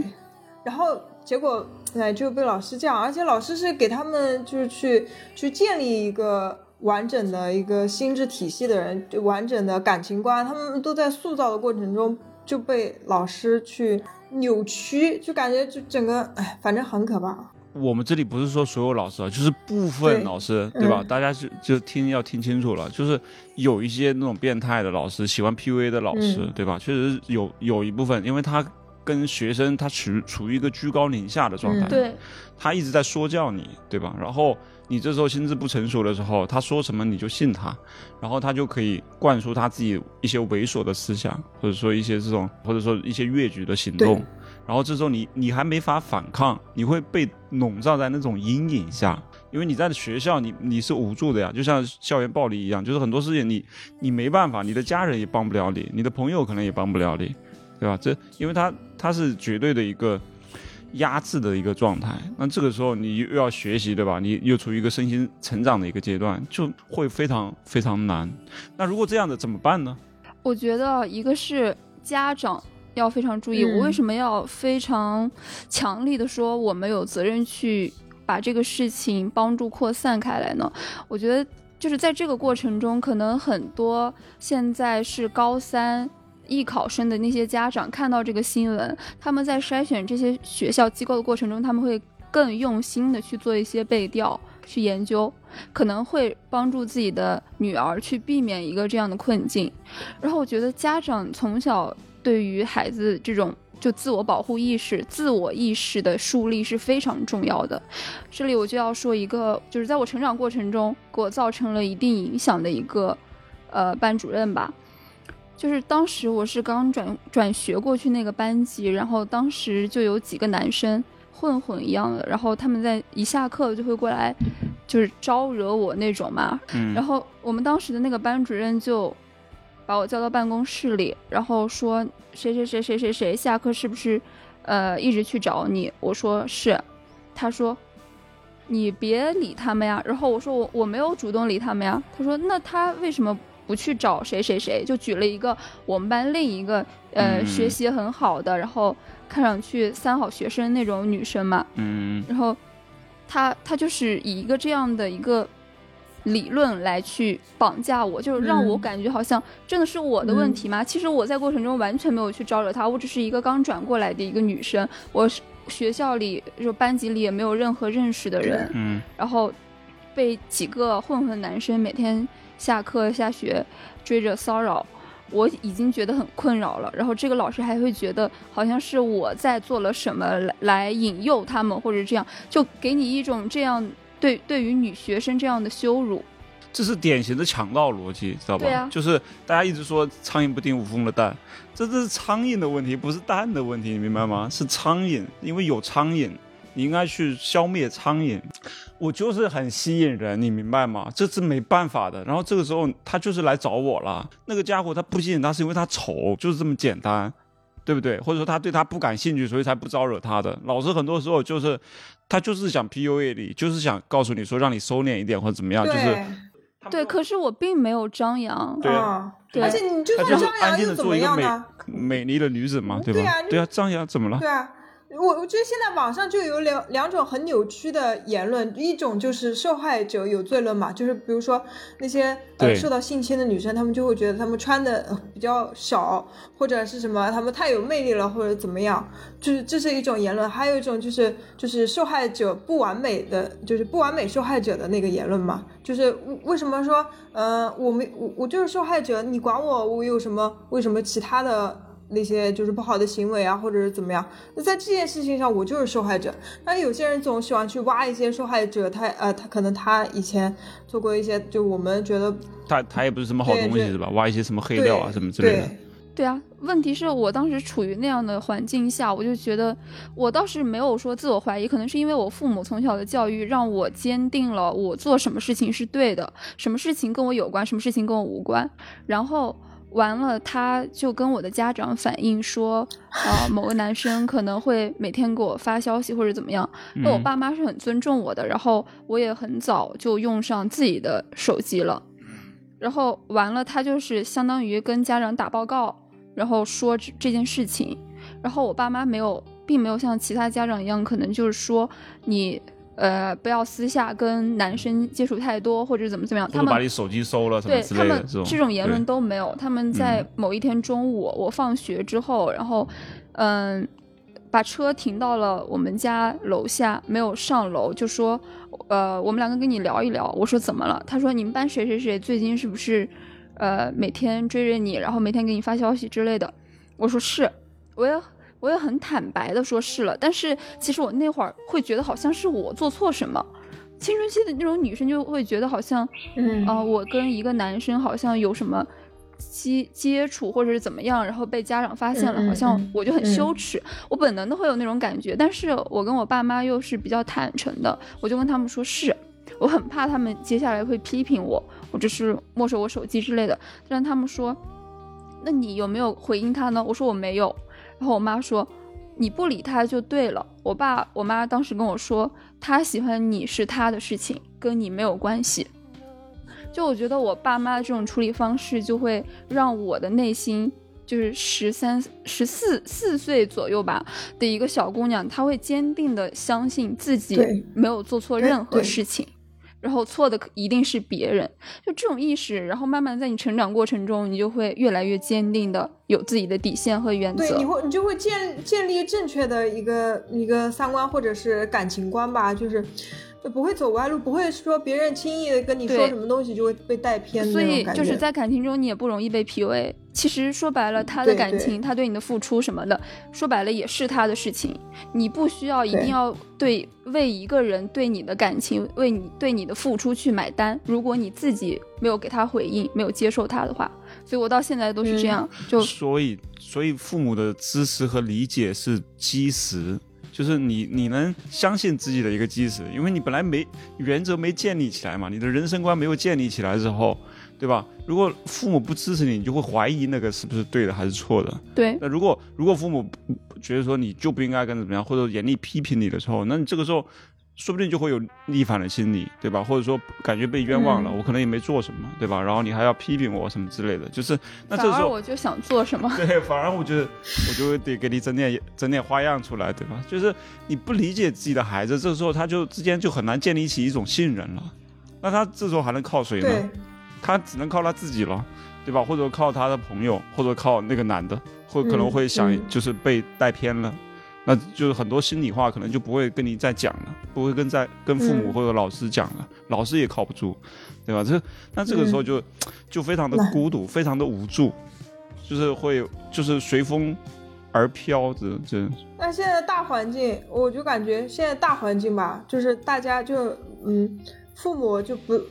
然后结果哎就被老师这样，而且老师是给他们就是去去建立一个完整的一个心智体系的人，就完整的感情观，他们都在塑造的过程中就被老师去扭曲，就感觉就整个哎，反正很可怕。我们这里不是说所有老师啊，就是部分老师，对吧？大家就就听要听清楚了，就是有一些那种变态的老师，喜欢 PUA 的老师，对吧？确实有有一部分，因为他跟学生他处处于一个居高临下的状态，对，他一直在说教你，对吧？然后你这时候心智不成熟的时候，他说什么你就信他，然后他就可以灌输他自己一些猥琐的思想，或者说一些这种，或者说一些越矩的行动。然后这时候你你还没法反抗，你会被笼罩在那种阴影下，因为你在学校你你是无助的呀，就像校园暴力一样，就是很多事情你你没办法，你的家人也帮不了你，你的朋友可能也帮不了你，对吧？这因为他他是绝对的一个压制的一个状态，那这个时候你又要学习，对吧？你又处于一个身心成长的一个阶段，就会非常非常难。那如果这样的怎么办呢？我觉得一个是家长。要非常注意，我为什么要非常强力的说我们有责任去把这个事情帮助扩散开来呢？我觉得就是在这个过程中，可能很多现在是高三艺考生的那些家长看到这个新闻，他们在筛选这些学校机构的过程中，他们会更用心的去做一些背调、去研究，可能会帮助自己的女儿去避免一个这样的困境。然后我觉得家长从小。对于孩子这种就自我保护意识、自我意识的树立是非常重要的。这里我就要说一个，就是在我成长过程中给我造成了一定影响的一个，呃，班主任吧。就是当时我是刚转转学过去那个班级，然后当时就有几个男生混混一样的，然后他们在一下课就会过来，就是招惹我那种嘛。嗯。然后我们当时的那个班主任就。把我叫到办公室里，然后说谁谁谁谁谁谁下课是不是，呃，一直去找你？我说是，他说，你别理他们呀。然后我说我我没有主动理他们呀。他说那他为什么不去找谁谁谁？就举了一个我们班另一个呃学习很好的，然后看上去三好学生那种女生嘛。嗯。然后她她就是以一个这样的一个。理论来去绑架我，就是让我感觉好像真的是我的问题吗？其实我在过程中完全没有去招惹她，我只是一个刚转过来的一个女生，我学校里就班级里也没有任何认识的人，嗯，然后被几个混混男生每天下课下学追着骚扰，我已经觉得很困扰了。然后这个老师还会觉得好像是我在做了什么来来引诱他们，或者这样，就给你一种这样。对，对于女学生这样的羞辱，这是典型的强盗逻辑，知道吧？对啊，就是大家一直说苍蝇不叮无缝的蛋，这这是苍蝇的问题，不是蛋的问题，你明白吗？是苍蝇，因为有苍蝇，你应该去消灭苍蝇。我就是很吸引人，你明白吗？这是没办法的。然后这个时候他就是来找我了，那个家伙他不吸引他是因为他丑，就是这么简单。对不对？或者说他对他不感兴趣，所以才不招惹他的。老师很多时候就是，他就是想 PUA 你，就是想告诉你说让你收敛一点或者怎么样，就是。对，可是我并没有张扬。对啊，而且你就算张扬又怎么样呢？美丽的女子嘛，对吧？对啊，对啊，张扬怎么了？对啊。我我觉得现在网上就有两两种很扭曲的言论，一种就是受害者有罪论嘛，就是比如说那些呃受到性侵的女生，她们就会觉得她们穿的比较少，或者是什么，她们太有魅力了，或者怎么样，就是这是一种言论。还有一种就是就是受害者不完美的，就是不完美受害者的那个言论嘛，就是为什么说呃我没我我就是受害者，你管我我有什么为什么其他的？那些就是不好的行为啊，或者是怎么样？那在这件事情上，我就是受害者。那有些人总喜欢去挖一些受害者，他呃，他可能他以前做过一些，就我们觉得他他也不是什么好东西，是吧？挖一些什么黑料啊，什么之类的。对啊，问题是我当时处于那样的环境下，我就觉得我倒是没有说自我怀疑，可能是因为我父母从小的教育让我坚定了我做什么事情是对的，什么事情跟我有关，什么事情跟我无关，然后。完了，他就跟我的家长反映说，啊，某个男生可能会每天给我发消息或者怎么样。那我爸妈是很尊重我的，然后我也很早就用上自己的手机了。然后完了，他就是相当于跟家长打报告，然后说这件事情。然后我爸妈没有并没有像其他家长一样，可能就是说你呃不要私下跟男生接触太多，或者怎么怎么样。他们把你手机收了什么对他们之类的这种这种言论都没有。他们在某一天中午，我放学之后，然后嗯。把车停到了我们家楼下，没有上楼，就说，呃，我们两个跟你聊一聊。我说怎么了？他说你们班谁谁谁最近是不是，呃，每天追着你，然后每天给你发消息之类的。我说是，我也我也很坦白的说是了。但是其实我那会儿会觉得好像是我做错什么，青春期的那种女生就会觉得好像，嗯啊、我跟一个男生好像有什么。接接触或者是怎么样，然后被家长发现了，好像嗯我就很羞耻，我本能的会有那种感觉。但是我跟我爸妈又是比较坦诚的，我就跟他们说是，我很怕他们接下来会批评我，或者是没收我手机之类的。让他们说，那你有没有回应他呢？我说我没有。然后我妈说，你不理他就对了。我爸我妈当时跟我说，他喜欢你是他的事情，跟你没有关系。就我觉得我爸妈的这种处理方式，就会让我的内心，就是十三、十四四岁左右吧的一个小姑娘，她会坚定的相信自己没有做错任何事情，然后错的一定是别人。就这种意识，然后慢慢在你成长过程中，你就会越来越坚定的有自己的底线和原则。对，你会你就会建建立正确的一个一个三观或者是感情观吧，就是就不会走歪路，不会说别人轻易的跟你说什么东西就会被带偏的所以。就是在感情中，你也不容易被 PUA。其实说白了，他的对对感情，他对你的付出什么的，说白了也是他的事情。你不需要一定要对为一个人对你的感情、为你对你的付出去买单。如果你自己没有给他回应，没有接受他的话，所以我到现在都是这样。就所以，所以父母的支持和理解是基石，就是你你能相信自己的一个基石，因为你本来没原则没建立起来嘛，你的人生观没有建立起来之后，对吧？如果父母不支持你，你就会怀疑那个是不是对的还是错的。对那如果如果父母觉得说你就不应该跟怎么样，或者严厉批评你的时候，那你这个时候说不定就会有逆反的心理，对吧？或者说感觉被冤枉了，嗯我可能也没做什么，对吧？然后你还要批评我什么之类的，就是那这时候而我就想做什么。对，反而我觉得我就得给你整点整点花样出来，对吧？就是你不理解自己的孩子，这时候他就之间就很难建立起一种信任了。那他这时候还能靠谁呢？他只能靠他自己了，对吧？或者靠他的朋友，或者靠那个男的，或可能嗯会想嗯就是被带偏了。那就是很多心里话可能就不会跟你再讲了，不会跟在跟父母嗯或者老师讲了，老师也靠不住，对吧？这那这个时候就、就非常的孤独，非常的无助，就是会就是随风而飘，这这那现在大环境，我就感觉现在大环境吧，就是大家就嗯，父母就不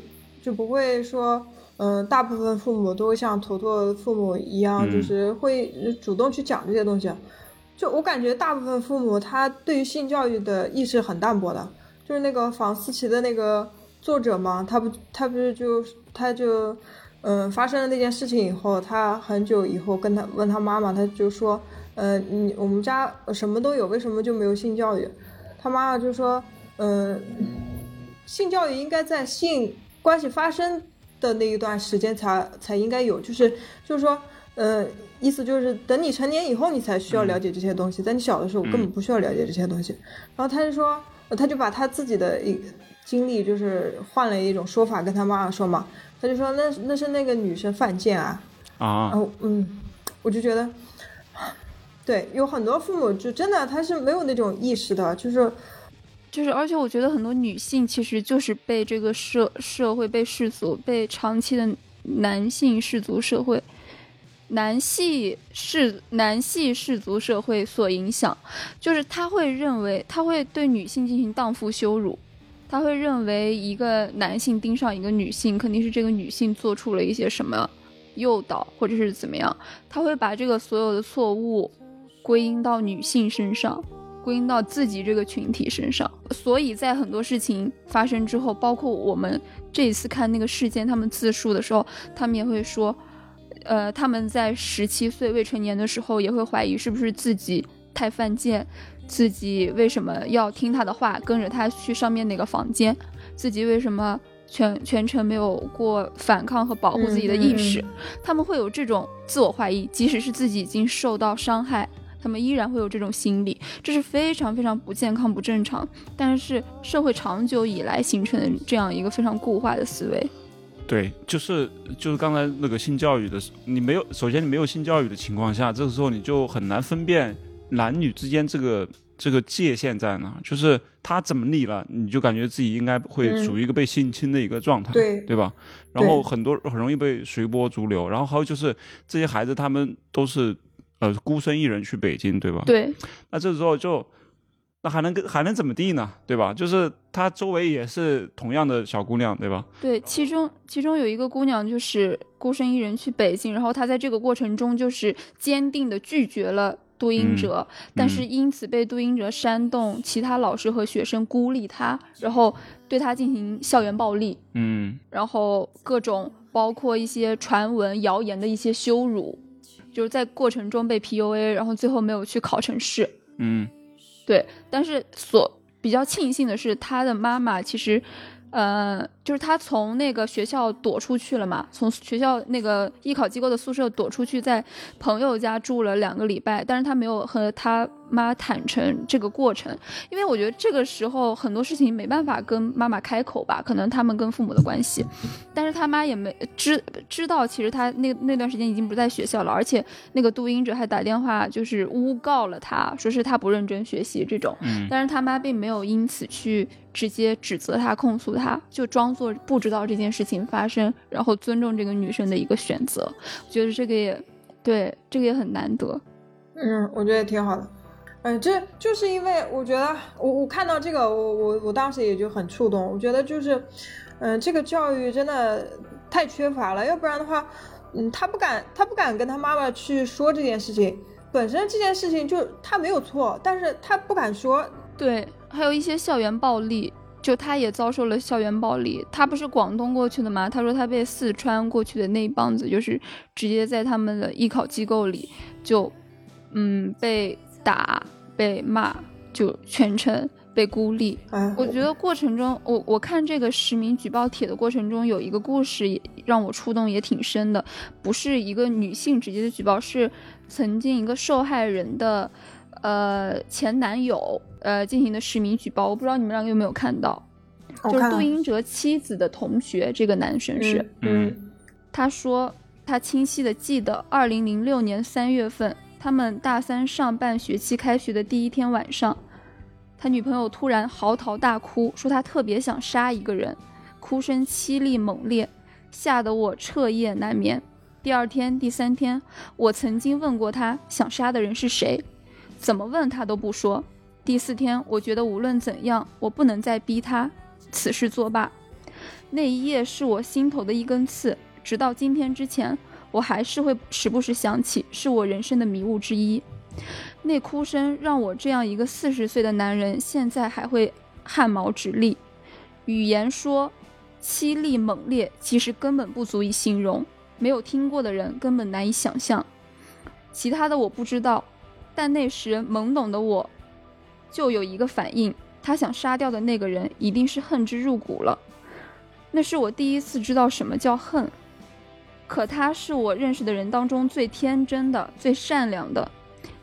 就不会说，嗯，大部分父母都会像坨坨父母一样，嗯就是会主动去讲这些东西。就我感觉，大部分父母他对于性教育的意识很淡薄的，就是那个房思琪的那个作者嘛，他不他不是就他就嗯发生了那件事情以后，他很久以后跟他问他妈妈，他就说，嗯，你我们家什么都有，为什么就没有性教育？他妈妈就说，嗯、性教育应该在性关系发生的那一段时间才才应该有，就是就是说，嗯，意思就是等你成年以后，你才需要了解这些东西，在你小的时候根本不需要了解这些东西。然后他就说，呃他就把他自己的一经历，就是换了一种说法跟他妈妈说嘛，他就说那那是那个女生犯贱啊，啊。然，后嗯，我就觉得，对，有很多父母就真的他是没有那种意识的，就是就是，而且我觉得很多女性其实就是被这个社社会、被世俗、被长期的男性氏族社会、男系氏男系氏族社会所影响，就是他会认为他会对女性进行荡妇羞辱，他会认为一个男性盯上一个女性，肯定是这个女性做出了一些什么诱导或者是怎么样，他会把这个所有的错误归因到女性身上。归因到自己这个群体身上，所以在很多事情发生之后，包括我们这一次看那个事件，他们自述的时候，他们也会说，呃，他们在十七岁未成年的时候，也会怀疑是不是自己太犯贱，自己为什么要听他的话，跟着他去上面那个房间，自己为什么全全程没有过反抗和保护自己的意识，嗯嗯他们会有这种自我怀疑，即使是自己已经受到伤害。他们依然会有这种心理，这是非常非常不健康、不正常，但是社会长久以来形成的这样一个非常固化的思维。对，就是就是刚才那个性教育的，你没有，首先你没有性教育的情况下，这个时候你就很难分辨男女之间这个这个界限在哪，就是他怎么你了，你就感觉自己应该会处于一个被性侵的一个状态，对对吧？然后很多很容易被随波逐流，然后还有就是这些孩子他们都是呃孤身一人去北京，对吧？对，那这时候就。那还能跟还能怎么地呢？对吧？就是她周围也是同样的小姑娘，对吧？对，其中其中有一个姑娘就是孤身一人去北京，然后她在这个过程中就是坚定的拒绝了杜英哲，但是因此被杜英哲煽动，其他老师和学生孤立她，然后对她进行校园暴力，嗯，然后各种包括一些传闻谣言的一些羞辱，就是在过程中被 PUA，然后最后没有去考成试，嗯。对，但是所比较庆幸的是，他的妈妈其实，呃，就是他从那个学校躲出去了嘛，从学校那个艺考机构的宿舍躲出去，在朋友家住了两个礼拜，但是他没有和他。妈坦诚这个过程，因为我觉得这个时候很多事情没办法跟妈妈开口吧，可能他们跟父母的关系，但是他妈也没知知道，其实他那那段时间已经不在学校了，而且那个杜英哲还打电话就是诬告了他，说是他不认真学习这种，但是他妈并没有因此去直接指责他、控诉他，就装作不知道这件事情发生，然后尊重这个女生的一个选择，我觉得这个也对，这个也很难得，嗯，我觉得挺好的。嗯，这就是因为我觉得，我我看到这个，我我我当时也就很触动。我觉得就是，嗯，这个教育真的太缺乏了。要不然的话，嗯，他不敢，他不敢跟他妈妈去说这件事情。本身这件事情就他没有错，但是他不敢说。对，还有一些校园暴力，就他也遭受了校园暴力。他不是广东过去的吗？他说他被四川过去的那一帮子，就是直接在他们的艺考机构里就，嗯，被打。被骂就全程被孤立，我觉得过程中，我我看这个实名举报帖的过程中，有一个故事也让我触动，也挺深的。不是一个女性直接的举报，是曾经一个受害人的，呃前男友，呃进行的实名举报。我不知道你们两个有没有看到，就是杜英哲妻子的同学，这个男生是，嗯，他说他清晰的记得，二零零六年三月份。他们大三上半学期开学的第一天晚上，他女朋友突然嚎啕大哭，说他特别想杀一个人，哭声凄厉猛烈，吓得我彻夜难眠。第二天、第三天，我曾经问过他想杀的人是谁，怎么问他都不说。第四天，我觉得无论怎样，我不能再逼他，此事作罢。那一夜是我心头的一根刺，直到今天之前。我还是会时不时想起，是我人生的迷雾之一。那哭声让我这样一个四十岁的男人，现在还会汗毛直立。语言说凄厉猛烈，其实根本不足以形容，没有听过的人根本难以想象。其他的我不知道，但那时懵懂的我，就有一个反应：他想杀掉的那个人，一定是恨之入骨了。那是我第一次知道什么叫恨。可他是我认识的人当中最天真的、最善良的，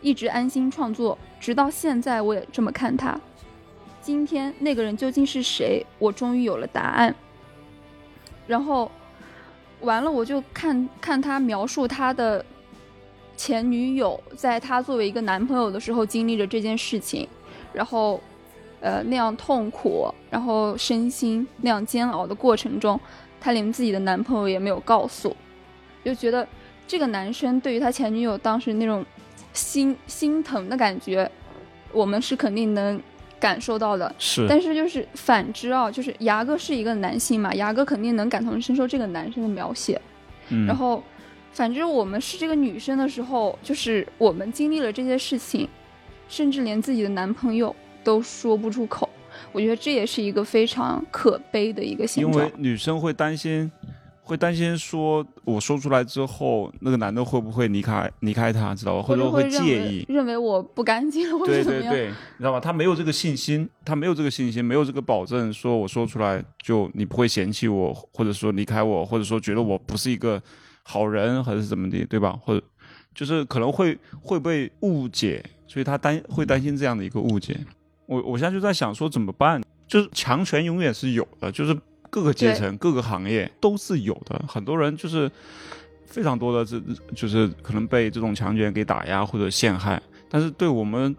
一直安心创作，直到现在我也这么看他。今天那个人究竟是谁？我终于有了答案。然后完了，我就看看他描述他的前女友，在他作为一个男朋友的时候经历着这件事情，然后呃那样痛苦，然后身心那样煎熬的过程中，他连自己的男朋友也没有告诉。就觉得这个男生对于他前女友当时那种心心疼的感觉，我们是肯定能感受到的。是，但是就是反之啊，就是牙哥是一个男性嘛，牙哥肯定能感同身受这个男生的描写。嗯。然后，反正我们是这个女生的时候，就是我们经历了这些事情，甚至连自己的男朋友都说不出口。我觉得这也是一个非常可悲的一个现状。因为女生会担心。会担心说，我说出来之后，那个男的会不会离开离开她，知道吧？或者会介意，认为我不干净，或者怎么样？对对对，知道吧？他没有这个信心，他没有这个信心，没有这个保证，说我说出来就你不会嫌弃我，或者说离开我，或者说觉得我不是一个好人，还是怎么的，对吧？或者就是可能会会被误解，所以他担会担心这样的一个误解。我我现在就在想说怎么办，就是强权永远是有的，就是各个阶层、各个行业都是有的，很多人就是非常多的这就是可能被这种强权给打压或者陷害，但是对我们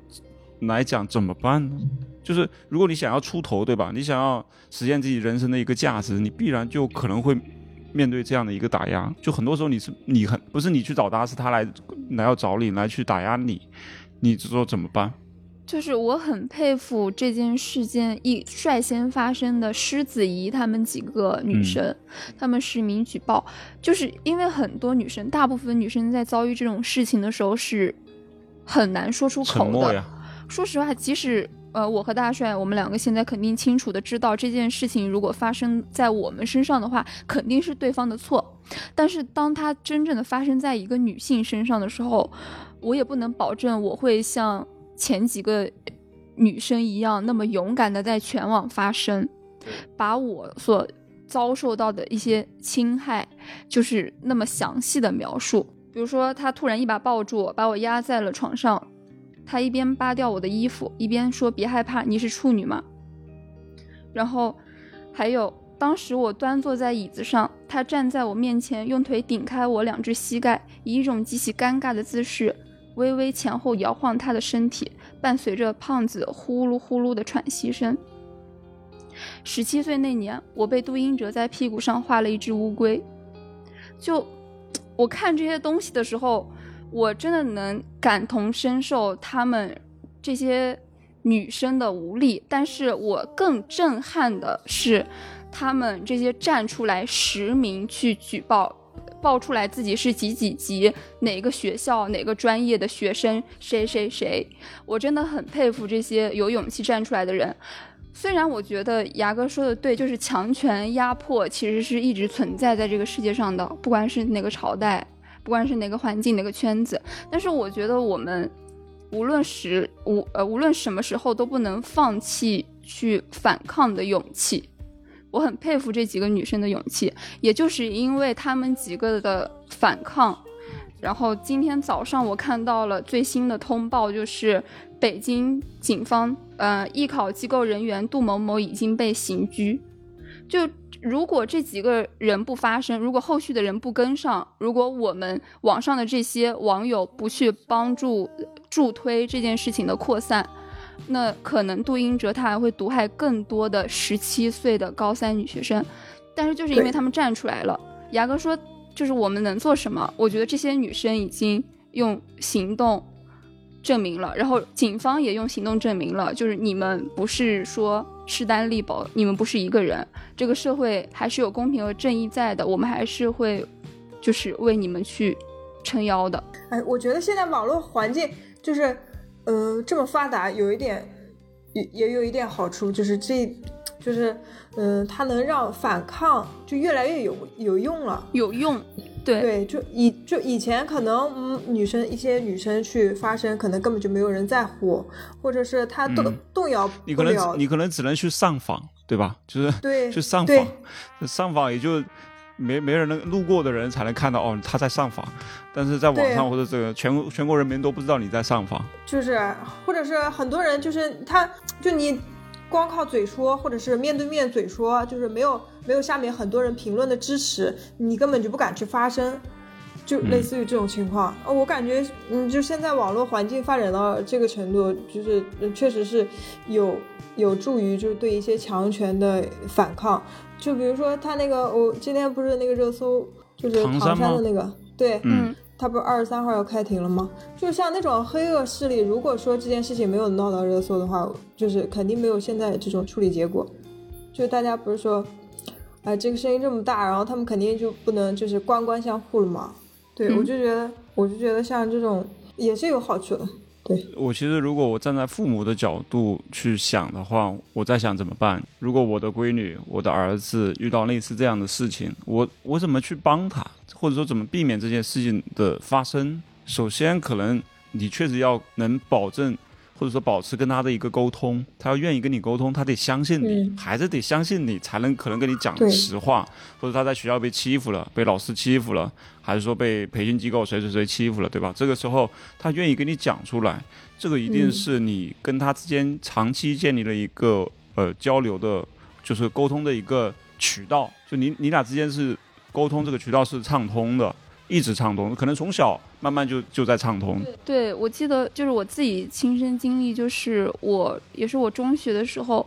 来讲怎么办呢？就是如果你想要出头，对吧？你想要实现自己人生的一个价值，你必然就可能会面对这样的一个打压。就很多时候你是你很不是你去找他，是他来来要找你来去打压你，你说怎么办？就是我很佩服这件事件一率先发生的狮子姨他们几个女生，她们实名举报，就是因为很多女生，大部分女生在遭遇这种事情的时候是很难说出口的。说实话，即使呃我和大帅，我们两个现在肯定清楚的知道这件事情如果发生在我们身上的话，肯定是对方的错。但是当它真正的发生在一个女性身上的时候，我也不能保证我会像。前几个女生一样，那么勇敢的在全网发声，把我所遭受到的一些侵害，就是那么详细的描述。比如说，他突然一把抱住我，把我压在了床上，他一边扒掉我的衣服，一边说：“别害怕，你是处女嘛。”然后还有，当时我端坐在椅子上，他站在我面前，用腿顶开我两只膝盖，以一种极其尴尬的姿势。微微前后摇晃他的身体，伴随着胖子呼噜呼噜的喘息声。十七岁那年，我被杜英哲在屁股上画了一只乌龟。就 我看这些东西的时候，我真的能感同身受他们这些女生的无力。但是我更震撼的是，他们这些站出来实名去举报。报出来自己是几几级，哪个学校哪个专业的学生，谁谁谁，我真的很佩服这些有勇气站出来的人。虽然我觉得牙哥说的对，就是强权压迫其实是一直存在在这个世界上的，不管是哪个朝代，不管是哪个环境哪个圈子，但是我觉得我们无论时无呃无论什么时候都不能放弃去反抗的勇气。我很佩服这几个女生的勇气，也就是因为她们几个的反抗，然后今天早上我看到了最新的通报，就是北京警方呃艺考机构人员杜某某已经被刑拘。就如果这几个人不发声，如果后续的人不跟上，如果我们网上的这些网友不去帮助助推这件事情的扩散。那可能杜英哲他还会毒害更多的十七岁的高三女学生，但是就是因为他们站出来了，牙哥说就是我们能做什么？我觉得这些女生已经用行动证明了，然后警方也用行动证明了，就是你们不是说势单力薄，你们不是一个人，这个社会还是有公平和正义在的，我们还是会就是为你们去撑腰的。哎，我觉得现在网络环境就是。呃，这么发达有一点，也也有一点好处，就是这，就是，嗯，它能让反抗就越来越有有用了，有用，对对，就以就以前可能嗯女生一些女生去发声，可能根本就没有人在乎，或者是她动动摇不了，你可能你可能只能去上访，对吧？就是对去上访，上访也就。没没人能路过的人才能看到哦，他在上访，但是在网上或者这个全全国人民都不知道你在上访，就是，或者是很多人就是他，就你光靠嘴说，或者是面对面嘴说，就是没有没有下面很多人评论的支持，你根本就不敢去发声，就类似于这种情况。我感觉，嗯，就现在网络环境发展到这个程度，就是确实是有有助于就是对一些强权的反抗。就比如说他那个，我今天不是那个热搜，就是唐山的那个，对，嗯，他不是二十三号要开庭了吗？就像那种黑恶势力，如果说这件事情没有闹到热搜的话，就是肯定没有现在这种处理结果。就大家不是说，哎，这个声音这么大，然后他们肯定就不能就是官官相护了嘛？对，我就觉得，我就觉得像这种也是有好处的。对我其实，如果我站在父母的角度去想的话，我在想怎么办？如果我的闺女、我的儿子遇到类似这样的事情，我我怎么去帮他，或者说怎么避免这件事情的发生？首先，可能你确实要能保证或者说保持跟他的一个沟通，他要愿意跟你沟通，他得相信你，嗯。孩子得相信你，才能可能跟你讲实话，或者他在学校被欺负了，被老师欺负了，还是说被培训机构谁谁谁欺负了，对吧？这个时候他愿意跟你讲出来，这个一定嗯。是你跟他之间长期建立了一个呃交流的，就是沟通的一个渠道，就你你俩之间是沟通这个渠道是畅通的，一直畅通，可能从小慢慢就就在畅通。对，我记得就是我自己亲身经历，就是我也是我中学的时候，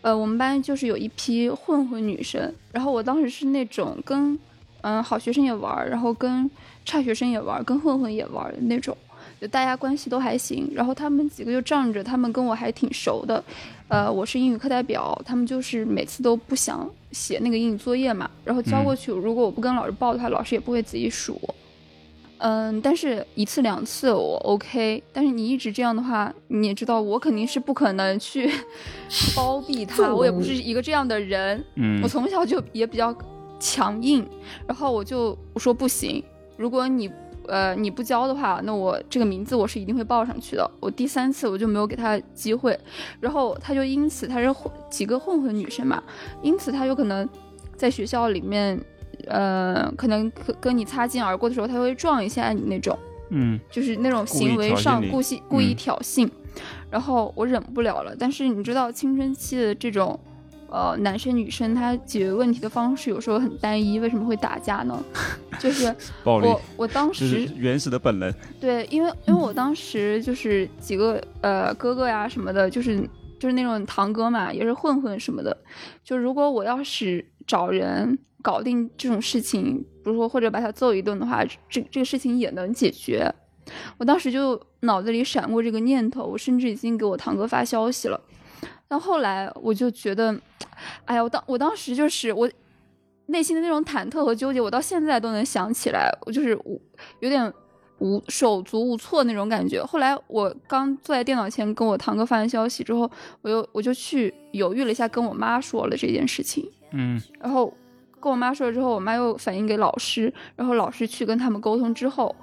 呃，我们班就是有一批混混女生，然后我当时是那种跟嗯好学生也玩，然后跟差学生也玩，跟混混也玩的那种，就大家关系都还行。然后他们几个就仗着他们跟我还挺熟的，呃，我是英语课代表，他们就是每次都不想写那个英语作业嘛，然后交过去，如果我不跟老师报的话，老师也不会自己数。嗯，但是一次两次我 OK，但是你一直这样的话，你也知道我肯定是不可能去 包庇他，我也不是一个这样的人。嗯我从小就也比较强硬，然后我就我说不行，如果你呃你不交的话，那我这个名字我是一定会报上去的。我第三次我就没有给他机会，然后他就因此他是混几个混混女生嘛，因此他有可能在学校里面，呃，可能跟跟你擦肩而过的时候，他会撞一下你那种。嗯就是那种行为上故意故意嗯挑衅，然后我忍不了了。但是你知道青春期的这种，呃，男生女生他解决问题的方式有时候很单一，为什么会打架呢？就是暴力我我当时原始的本能。对，因为因为我当时就是几个呃哥哥呀什么的，就是就是那种堂哥嘛，也是混混什么的。就如果我要是找人搞定这种事情，比如说或者把他揍一顿的话，这这个事情也能解决。我当时就脑子里闪过这个念头，我甚至已经给我堂哥发消息了。但后来我就觉得，哎呀，我当我当时就是我内心的那种忐忑和纠结，我到现在都能想起来，我就是无有点无手足无措那种感觉。后来我刚坐在电脑前跟我堂哥发完消息之后，我又我就去犹豫了一下，跟我妈说了这件事情。嗯然后跟我妈说了之后，我妈又反映给老师，然后老师去跟他们沟通之后，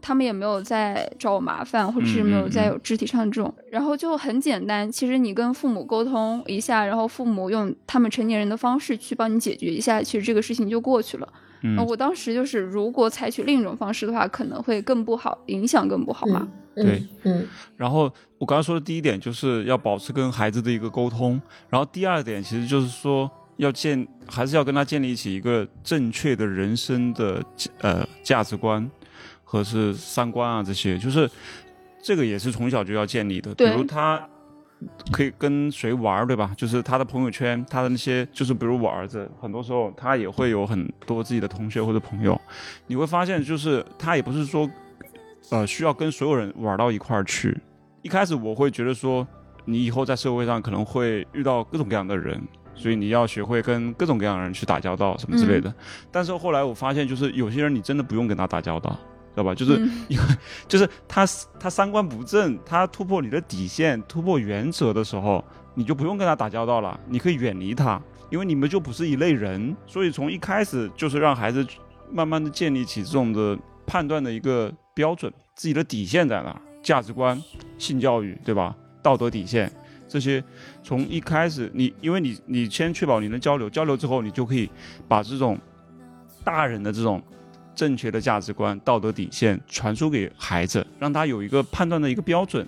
他们也没有再找我麻烦，或者是没有再有肢体上的这种，然后就很简单。其实你跟父母沟通一下，然后父母用他们成年人的方式去帮你解决一下，其实这个事情就过去了。嗯呃我当时就是，如果采取另一种方式的话，可能会更不好，影响更不好嘛。对，嗯然后我刚刚说的第一点就是要保持跟孩子的一个沟通，然后第二点其实就是说要建，还是要跟他建立起一个正确的人生的呃价值观和是三观啊这些，就是这个也是从小就要建立的，比如他。可以跟谁玩儿，对吧？就是他的朋友圈，他的那些，就是比如我儿子，很多时候他也会有很多自己的同学或者朋友，你会发现，就是他也不是说，呃，需要跟所有人玩到一块儿去。一开始我会觉得说，你以后在社会上可能会遇到各种各样的人，所以你要学会跟各种各样的人去打交道什么之类的。但是后来我发现，就是有些人你真的不用跟他打交道，知道吧？就是、嗯因为就是他他三观不正，他突破你的底线、突破原则的时候，你就不用跟他打交道了，你可以远离他，因为你们就不是一类人。所以从一开始就是让孩子慢慢的建立起这种的判断的一个标准，自己的底线在哪儿，价值观、性教育，对吧？道德底线这些，从一开始你因为你你先确保你能交流，交流之后你就可以把这种大人的这种正确的价值观、道德底线传输给孩子，让他有一个判断的一个标准，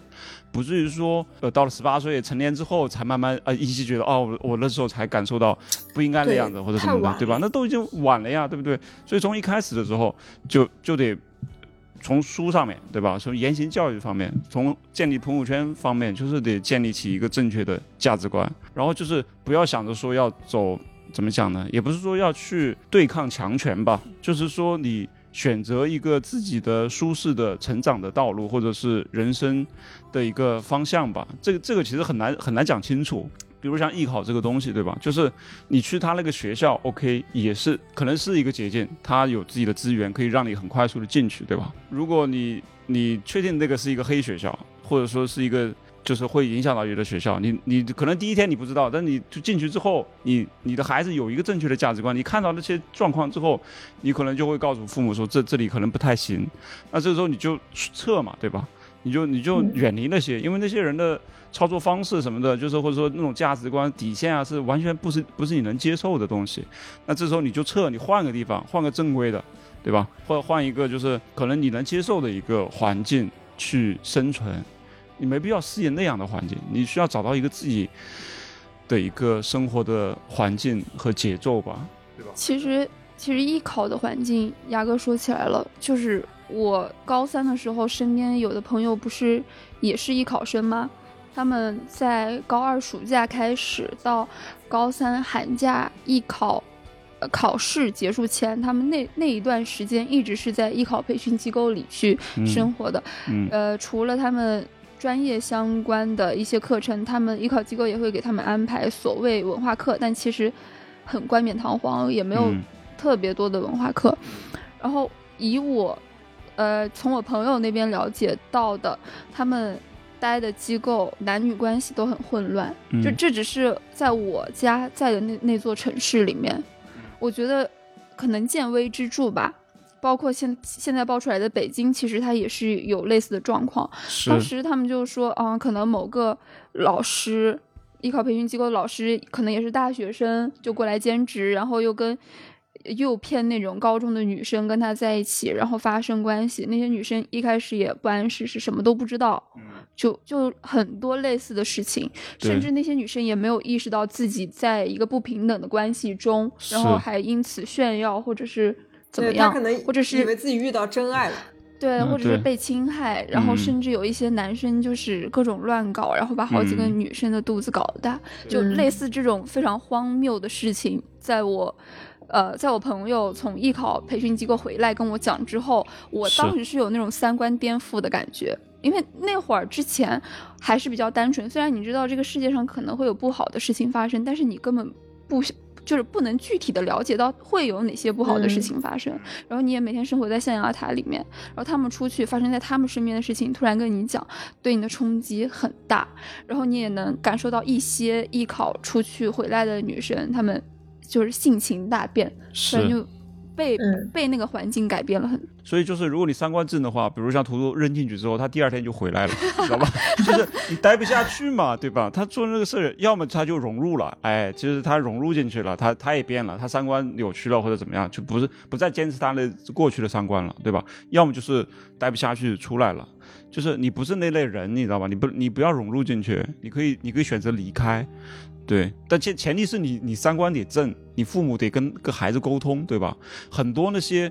不至于说呃到了十八岁成年之后才慢慢呃依稀觉得哦我我那时候才感受到不应该那样子或者什么的，对吧？那都已经晚了呀，对不对？所以从一开始的时候就就得从书上面对吧？从言行教育方面，从建立朋友圈方面，就是得建立起一个正确的价值观，然后就是不要想着说要走。怎么讲呢？也不是说要去对抗强权吧，就是说你选择一个自己的舒适的成长的道路，或者是人生的一个方向吧。这个这个其实很难很难讲清楚。比如像艺考这个东西，对吧？就是你去他那个学校，OK，也是可能是一个捷径，他有自己的资源可以让你很快速的进去，对吧？如果你你确定那个是一个黑学校，或者说是一个就是会影响到你的学校，你你可能第一天你不知道，但你就进去之后，你你的孩子有一个正确的价值观，你看到那些状况之后，你可能就会告诉父母说这这里可能不太行，那这个时候你就撤嘛，对吧？你就你就远离那些，因为那些人的操作方式什么的，就是或者说那种价值观底线啊，是完全不是不是你能接受的东西。那这时候你就撤，你换个地方，换个正规的，对吧？或者换一个就是可能你能接受的一个环境去生存。你没必要适应那样的环境，你需要找到一个自己的一个生活的环境和节奏吧，对吧？其实，其实艺考的环境，牙哥说起来了，就是我高三的时候，身边有的朋友不是也是艺考生吗？他们在高二暑假开始到高三寒假艺考，呃，考试结束前，他们那那一段时间一直是在艺考培训机构里去生活的。嗯呃，除了他们专业相关的一些课程，他们艺考机构也会给他们安排所谓文化课，但其实很冠冕堂皇，也没有嗯特别多的文化课。然后以我，呃，从我朋友那边了解到的，他们待的机构男女关系都很混乱，嗯就这只是在我家在的那那座城市里面，我觉得可能见微知著吧。包括现现在爆出来的北京，其实它也是有类似的状况。当时他们就说，嗯，可能某个老师，艺考培训机构的老师，可能也是大学生，就过来兼职，然后又跟诱骗那种高中的女生跟他在一起，然后发生关系。那些女生一开始也不谙世事，什么都不知道，就就很多类似的事情，甚至那些女生也没有意识到自己在一个不平等的关系中，然后还因此炫耀或者是怎么样可能，或者是以为自己遇到真爱了。对，或者是被侵害，然后嗯甚至有一些男生就是各种乱搞，然后把好几个嗯女生的肚子搞大，就嗯类似这种非常荒谬的事情，在我。呃，在我朋友从艺考培训机构回来跟我讲之后，我当时是有那种三观颠覆的感觉，因为那会儿之前还是比较单纯，虽然你知道这个世界上可能会有不好的事情发生，但是你根本不就是不能具体的了解到会有哪些不好的事嗯。情发生，然后你也每天生活在象牙塔里面，然后他们出去发生在他们身边的事情，突然跟你讲，对你的冲击很大，然后你也能感受到一些艺考出去回来的女生，她们就是性情大变，是，就被、嗯被那个环境改变了很。所以就是如果你三观正的话，比如像图图扔进去之后，他第二天就回来了，知道吧？就是你待不下去嘛，对吧？他做那个事儿，要么他就融入了，哎，就是他融入进去了，他他也变了，他三观扭曲了或者怎么样，就不是不再坚持他的过去的三观了，对吧？要么就是待不下去出来了，就是你不是那类人，你知道吧？你不你不要融入进去，你可以你可以选择离开。对，但前前提是你你三观得正，你父母得跟跟孩子沟通，对吧？很多那些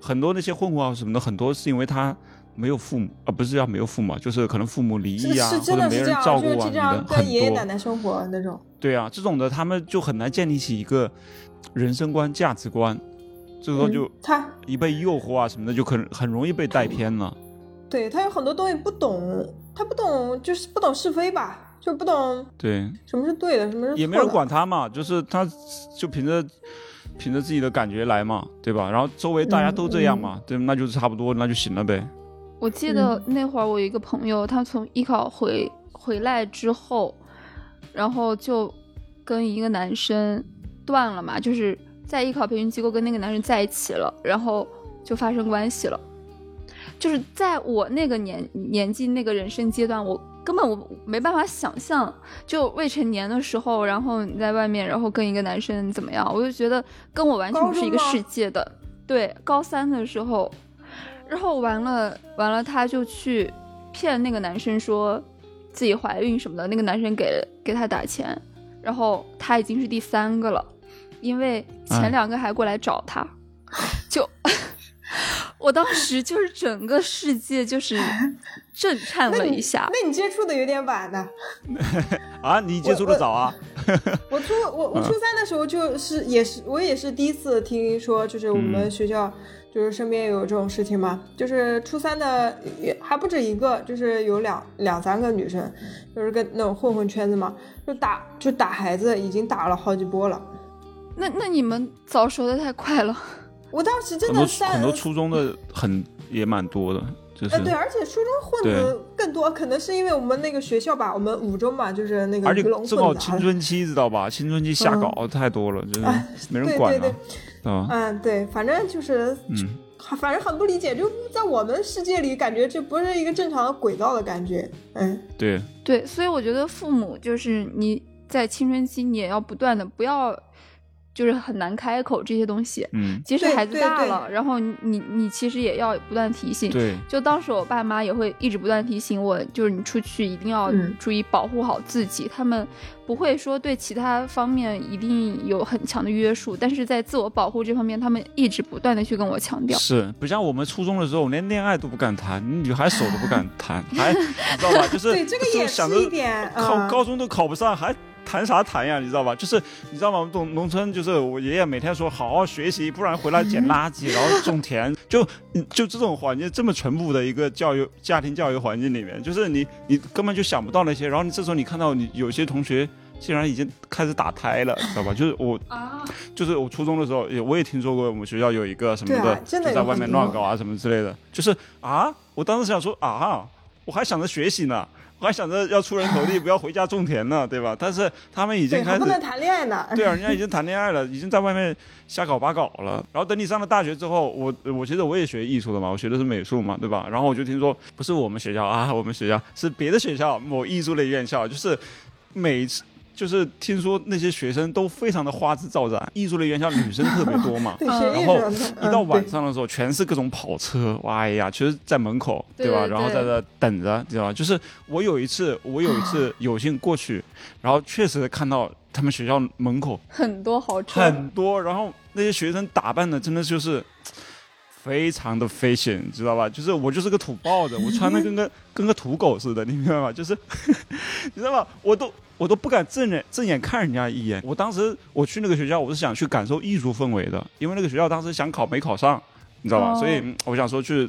很多那些混混啊什么的，很多是因为他没有父母啊，不是要没有父母啊，就是可能父母离异啊，是或者没人真的是这样，照顾啊就是经什么的，常跟爷爷奶。奶生活那种。对啊，这种的他们就很难建立起一个人生观、价值观，这个时候就嗯他一被诱惑啊什么的，就很很容易被带偏了。对他有很多东西不懂，他不懂就是不懂是非吧，就不懂对，什么是对的，什么是。也没人管他嘛，就是他就凭着凭着自己的感觉来嘛，对吧？然后周围大家都这样嘛，对，那就差不多，那就行了呗。我记得那会儿我有一个朋友，他从艺考回回来之后，然后就跟一个男生断了嘛，就是在艺考培训机构跟那个男生在一起了，然后就发生关系了。就是在我那个年年纪那个人生阶段，我根本我没办法想象，就未成年的时候，然后你在外面，然后跟一个男生怎么样，我就觉得跟我完全不是一个世界的。对，高三的时候，然后完了完了，他就去骗那个男生说自己怀孕什么的，那个男生给给他打钱，然后他已经是第三个了，因为前哎两个还过来找他，就 我当时就是整个世界就是震颤了一下。那你接触的有点晚呢。啊，你接触的早啊？我初我我初三的时候就是也是我也是第一次听说，就是我们学校就是身边有这种事情嘛，就是初三的也还不止一个，就是有两两三个女生，就是跟那种混混圈子嘛，就打就打孩子，已经打了好几波了。那那你们早熟的太快了。我当时真很多的三很多初中的很也蛮多的，就是呃，对，而且初中混的更多，可能是因为我们那个学校吧，我们五中嘛，就是那个正好青春期，知道吧？青春期瞎搞太多了，就是哎没人管了对对对，啊。嗯，对，反正就是嗯，反正很不理解，就在我们世界里感觉这不是一个正常的轨道的感觉。嗯，对对，所以我觉得父母就是你在青春期，你也要不断的不要。就是很难开口这些东西，嗯，即使孩子大了，然后你你你其实也要不断提醒。对就当时我爸妈也会一直不断提醒我，就是你出去一定要嗯注意保护好自己。他们不会说对其他方面一定有很强的约束，但是在自我保护这方面，他们一直不断的去跟我强调。是不像我们初中的时候，连恋爱都不敢谈，女孩手都不敢谈，还 你知道吧？就是对这个也是一点考嗯高中都考不上，还谈啥谈呀？你知道吧？就是你知道吗？我们农农村就是我爷爷每天说好好学习，不然回来捡垃圾，然后种田，就就这种环境这么淳朴的一个教育家庭教育环境里面，就是你你根本就想不到那些，然后你这时候你看到你有些同学。竟然已经开始打胎了，知道吧？就是我，啊，就是我初中的时候，也我也听说过我们学校有一个什么的，就在外面乱搞啊什么之类的。就是啊，我当时想说啊，我还想着学习呢，我还想着要出人头地，不要回家种田呢，对吧？但是他们已经对，开始还不能谈恋爱呢。对啊，人家已经谈恋爱了，已经在外面瞎搞八搞了。然后等你上了大学之后，我我其实我也学艺术的嘛，我学的是美术嘛，对吧？然后我就听说，不是我们学校啊，我们学校是别的学校某艺术类院校，就是每次。就是听说那些学生都非常的花枝招展，艺术类院校女生特别多嘛，然后一到晚嗯上的时候，全是各种跑车，哇哎呀，其实在门口，对吧？然后在这等着，知道吧？就是我有一次，我有一次有幸过去，然后确实看到他们学校门口 很多豪车，很多，然后那些学生打扮的真的就是非常的 fashion，你知道吧？就是我就是个土包子，我穿的跟个 跟个土狗似的，你明白吗？就是 你知道吧？我都我都不敢正眼正眼看人家一眼。我当时我去那个学校，我是想去感受艺术氛围的，因为那个学校当时想考没考上。你知道吧？哦所以嗯我想说去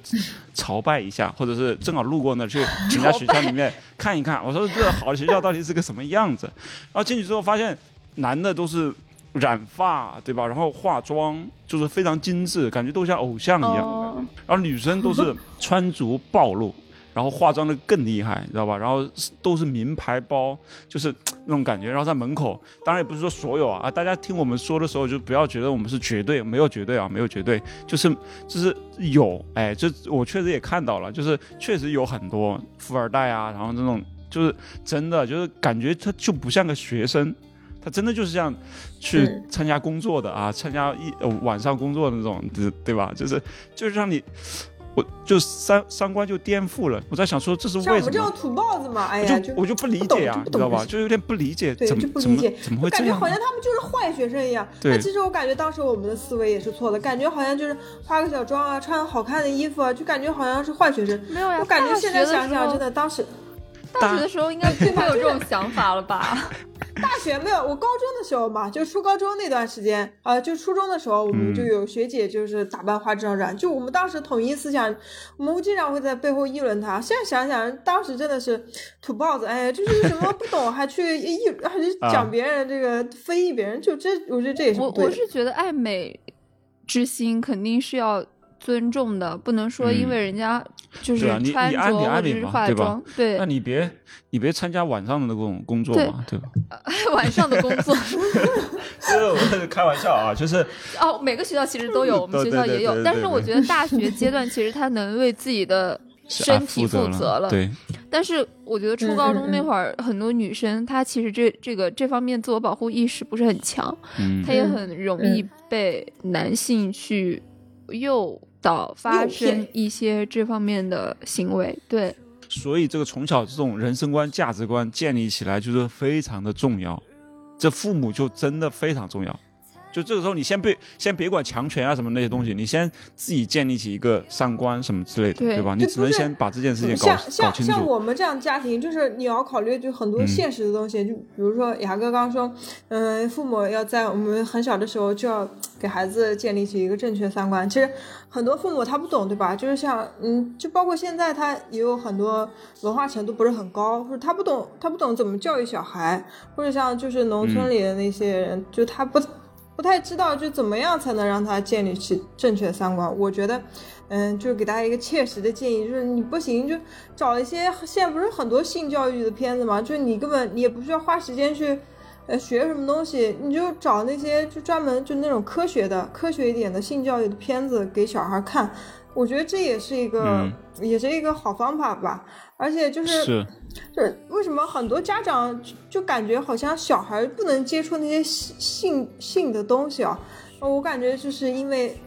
朝拜一下，或者是正好路过那去 人家学校里面看一看。我说这好的学校到底是个什么样子？然后进去之后发现，男的都是染发，对吧？然后化妆就是非常精致，感觉都像偶像一样。哦，然后女生都是穿着暴露，然后化妆的更厉害，你知道吧？然后都是名牌包，就是那种感觉。然后在门口，当然也不是说所有啊，啊，大家听我们说的时候就不要觉得我们是绝对，没有绝对啊，没有绝对，就是就是有，哎，这我确实也看到了，就是确实有很多富二代啊，然后这种就是真的就是感觉他就不像个学生。他真的就是这样去嗯参加工作的啊，参加一、呃、晚上工作的那种，对对吧？就是就是让你，我就三三观就颠覆了。我在想说这是我为什么？们这种土包子嘛，哎呀，就我就不理解啊，你知道吧？就有点不理解，对怎么怎么就不理解怎么会这样感觉好？像他们就是坏学生一样。对那其实我感觉当时我们的思维也是错的，感觉好像就是化个小妆啊，穿好看的衣服啊，就感觉好像是坏学生。没有呀，我感觉现在想想，真的当时大学的时候应该不会有这种想法了吧？大学没有，我高中的时候嘛，就初高中那段时间，呃，就初中的时候，我们嗯就有学姐就是打扮花枝招展，就我们当时统一思想，我们经常会在背后议论她。现在想想，当时真的是土包子，哎，就是什么不懂还去议，还去啊讲别人这个非议别人，就这，我觉得这也是我。我是觉得爱美之心肯定是要尊重的，不能说因嗯为人家就是你穿着你爱美爱或者是美嘛对吧？化妆，对。那你别你别参加晚上的那种工作嘛，对吧？晚上的工作。就是我是开玩笑啊，就是哦，每个学校其实都有，我们学校也有但是我觉得大学阶段其实他能为自己的 身体负负责了，对，但是我觉得初嗯高中那会儿，很多女生她其实这这个这方面自我保护意识不是很强，嗯她也嗯很容易被男性去诱导发生一些这方面的行为。对，所以这个从小这种人生观、价值观建立起来就是非常的重要，这父母就真的非常重要。就这个时候，你先别先别管强权啊什么那些东西，你先自己建立起一个三观什么之类的，对对吧？你只能先把这件事情搞像搞像像清楚。我们这样家庭，就是你要考虑就很多嗯现实的东西，就比如说雅哥刚说，嗯、父母要在我们很小的时候就要给孩子建立起一个正确三观。其实很多父母他不懂，对吧？就是像嗯，就包括现在他也有很多文化程度不是很高，或者他不懂他不懂怎么教育小孩，或者像就是农村里的那些人，就他不。不太知道就怎么样才能让他建立起正确的三观。我觉得，嗯，就是给大家一个切实的建议，就是你不行就找一些现在不是很多性教育的片子嘛，就是你根本你也不需要花时间去，呃学什么东西，你就找那些就专门就那种科学的、科学一点的性教育的片子给小孩看。我觉得这也是一个，嗯也是一个好方法吧。而且就是是，就是为什么很多家长就就感觉好像小孩不能接触那些性性性的东西啊？呃我感觉就是因为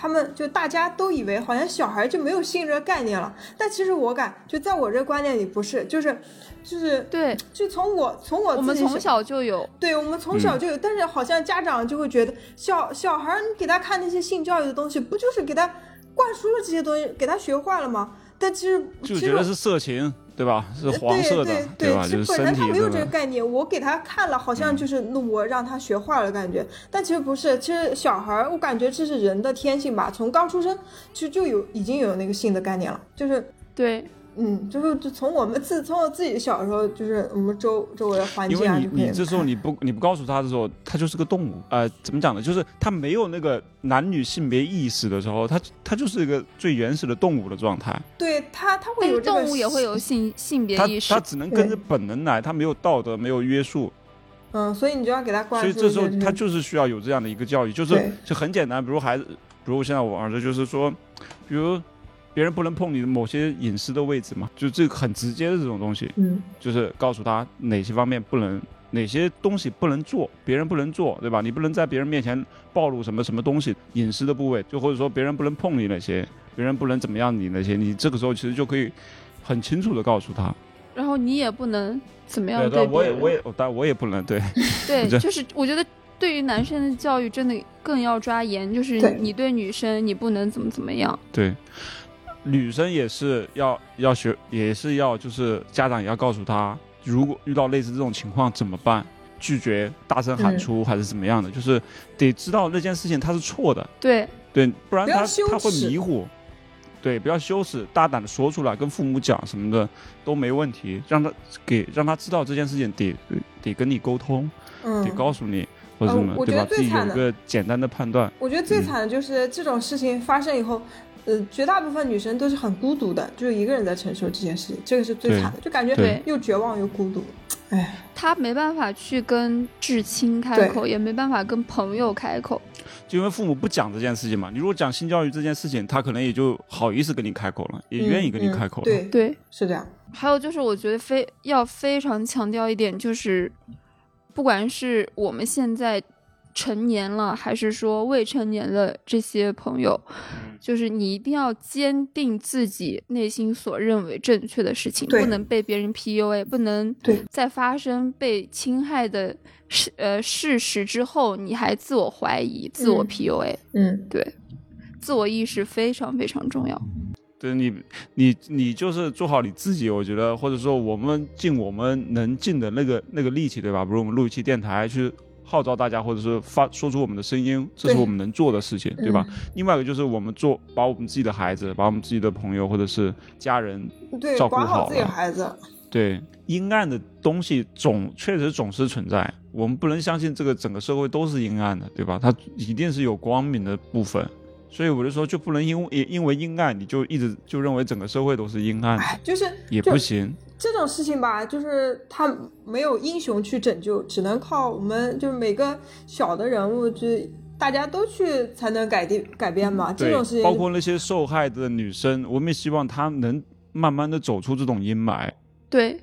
他们就大家都以为好像小孩就没有性这个概念了，但其实我感就在我这观念里不是，就是就是对，就从我从我我们从小就有，对我们从小嗯就有，但是好像家长就会觉得小小孩你给他看那些性教育的东西，不就是给他灌输了这些东西，给他学坏了吗？但其实其实就觉得是色情，对吧？是黄色的，对？其实就是身体本来他没有这这个概念，我给他看了，好像就是那我让他学坏了感觉，但其实不是，其实小孩儿，我感觉这是人的天性吧，从刚出生其实就有已经有那个性的概念了，就是对，嗯，就是就从我们自从我自己小时候，就是我们周周围的环境啊因为你你这时候你不你不告诉他的时候，他就是个动物。呃，怎么讲呢？就是他没有那个男女性别意识的时候，他他就是一个最原始的动物的状态。对他他会有这个动物也会有性性别他意识他，只能跟着本能来，他没有道德，没有约束，嗯，所以你就要给他灌输所以这时候他就是需要有这样的一个教育，就是就很简单，比如孩子，比如现在我儿子就是说，比如别人不能碰你的某些隐私的位置嘛，就这个很直接的这种东西，嗯就是告诉他哪些方面不能，哪些东西不能做，别人不能做，对吧？你不能在别人面前暴露什么什么东西隐私的部位，就或者说别人不能碰你那些，别人不能怎么样你那些，你这个时候其实就可以很清楚的告诉他。然后你也不能怎么样对。我也我也，但我也不能对，对，就 是我觉得对于男生的教育真的更要抓严，就是你对女生你不能怎么怎么样。对，女生也是要要学，也是要就是家长也要告诉她，如果遇到类似这种情况怎么办，拒绝大声喊嗯出、还是怎么样的，就是得知道那件事情它是错的，对，对，不然他不他会迷糊。对，不要羞耻，大胆的说出来，跟父母讲什么的都没问题，让他给让他知道这件事情得得跟你沟通，嗯。得，告诉你或者呃什么，我觉对吧？自己有得最惨的个简单的判断。我觉得最嗯。惨的就是这种事情发生以后，呃，绝大部分女生都是很孤独的，就是一个人在承受这件事情，这个是最惨的，就感觉对又绝望又孤独。哎，他没办法去跟至亲开口，也没办法跟朋友开口。就因为父母不讲这件事情嘛，你如果讲性教育这件事情，他可能也就好意思跟你开口了，也愿意跟你嗯开口了。对，对，是这样。还有就是，我觉得非要非常强调一点，就是不管是我们现在成年了，还是说未成年的这些朋友，就是你一定要坚定自己内心所认为正确的事情，不能被别人 PUA，不能对在发生被侵害的事呃事实之后，你还自我怀疑、自我嗯 PUA，、嗯，对，自我意识非常非常重要。对你，你你就是做好你自己，我觉得，或者说我们尽我们能尽的那个那个力气，对吧？比如我们录一期电台去号召大家，或者是发说出我们的声音，这是我们能做的事情，对吧？另外一个就是我们做，把我们自己的孩子，把我们自己的朋友或者是家人，对，照顾好自己的孩子。对阴暗的东西总确实总是存在，我们不能相信这个整个社会都是阴暗的，对吧？它一定是有光明的部分。所以我就说，就不能因为因为阴暗，你就一直就认为整个社会都是阴暗就是也不行。这种事情吧，就是他没有英雄去拯救，只能靠我们，就是每个小的人物，就是大家都去才能改变改变嘛。这种事，情，包括那些受害的女生，我们也希望她能慢慢的走出这种阴霾。对，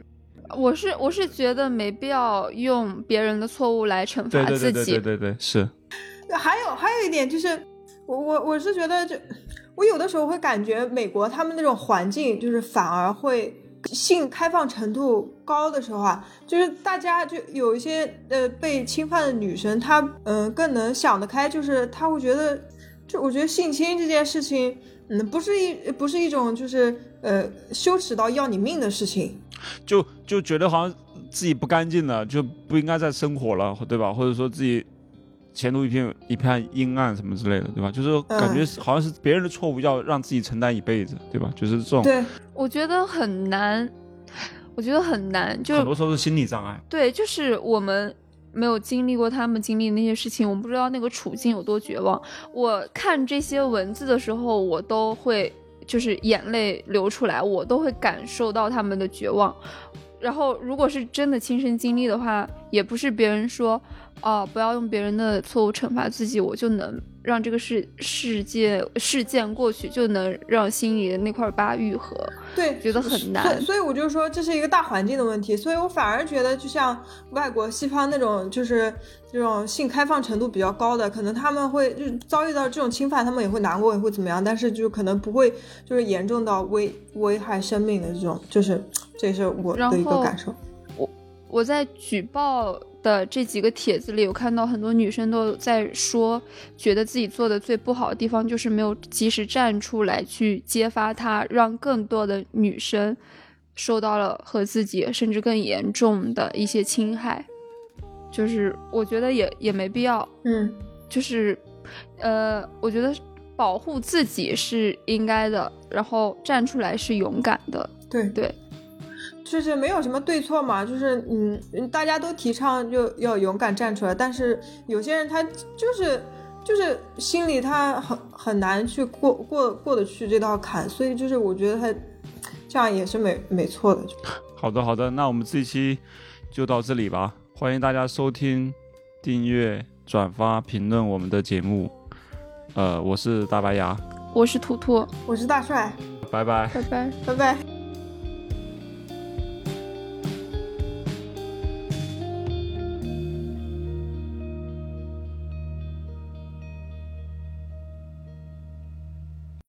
我是我是觉得没必要用别人的错误来惩罚自己。对对对对对，是。还有还有一点就是，我我我是觉得就，我有的时候会感觉美国他们那种环境，就是反而会性开放程度高的时候啊，就是大家就有一些呃被侵犯的女生，她嗯、更能想得开，就是她会觉得，就我觉得性侵这件事情，嗯，不是一不是一种就是呃羞耻到要你命的事情，就就觉得好像自己不干净了，就不应该再生活了，对吧？或者说自己前途一片一片阴暗什么之类的，对吧？就是感觉好像是别人的错误要让自己承担一辈子，对吧？就是这种对，我觉得很难，我觉得很难，就很多时候是心理障碍。对，就是我们没有经历过他们经历的那些事情，我们不知道那个处境有多绝望。我看这些文字的时候，我都会就是眼泪流出来，我都会感受到他们的绝望。然后，如果是真的亲身经历的话，也不是别人说哦不要用别人的错误惩罚自己，我就能让这个事世界事件过去，就能让心里的那块疤愈合。对，觉得很难所以，所以我就说这是一个大环境的问题。所以我反而觉得，就像外国西方那种，就是这种性开放程度比较高的，可能他们会就遭遇到这种侵犯，他们也会难过，也会怎么样，但是就可能不会就是严重到危危害生命的这种，就是这是我的一个感受。我我在举报。的这几个帖子里，有看到很多女生都在说，觉得自己做的最不好的地方就是没有及时站出来去揭发他，让更多的女生受到了和自己甚至更严重的一些侵害。就是我觉得也也没必要，嗯，就是呃，我觉得保护自己是应该的，然后站出来是勇敢的，对对。就是没有什么对错嘛，就是嗯，大家都提倡就要勇敢站出来，但是有些人他就是就是心里他很很难去过过过得去这道坎，所以就是我觉得他这样也是没没错的。好的好的，那我们这期就到这里吧，欢迎大家收听、订阅、转发、评论我们的节目。呃，我是大白牙，我是图图，我是大帅，拜拜，拜拜，拜拜。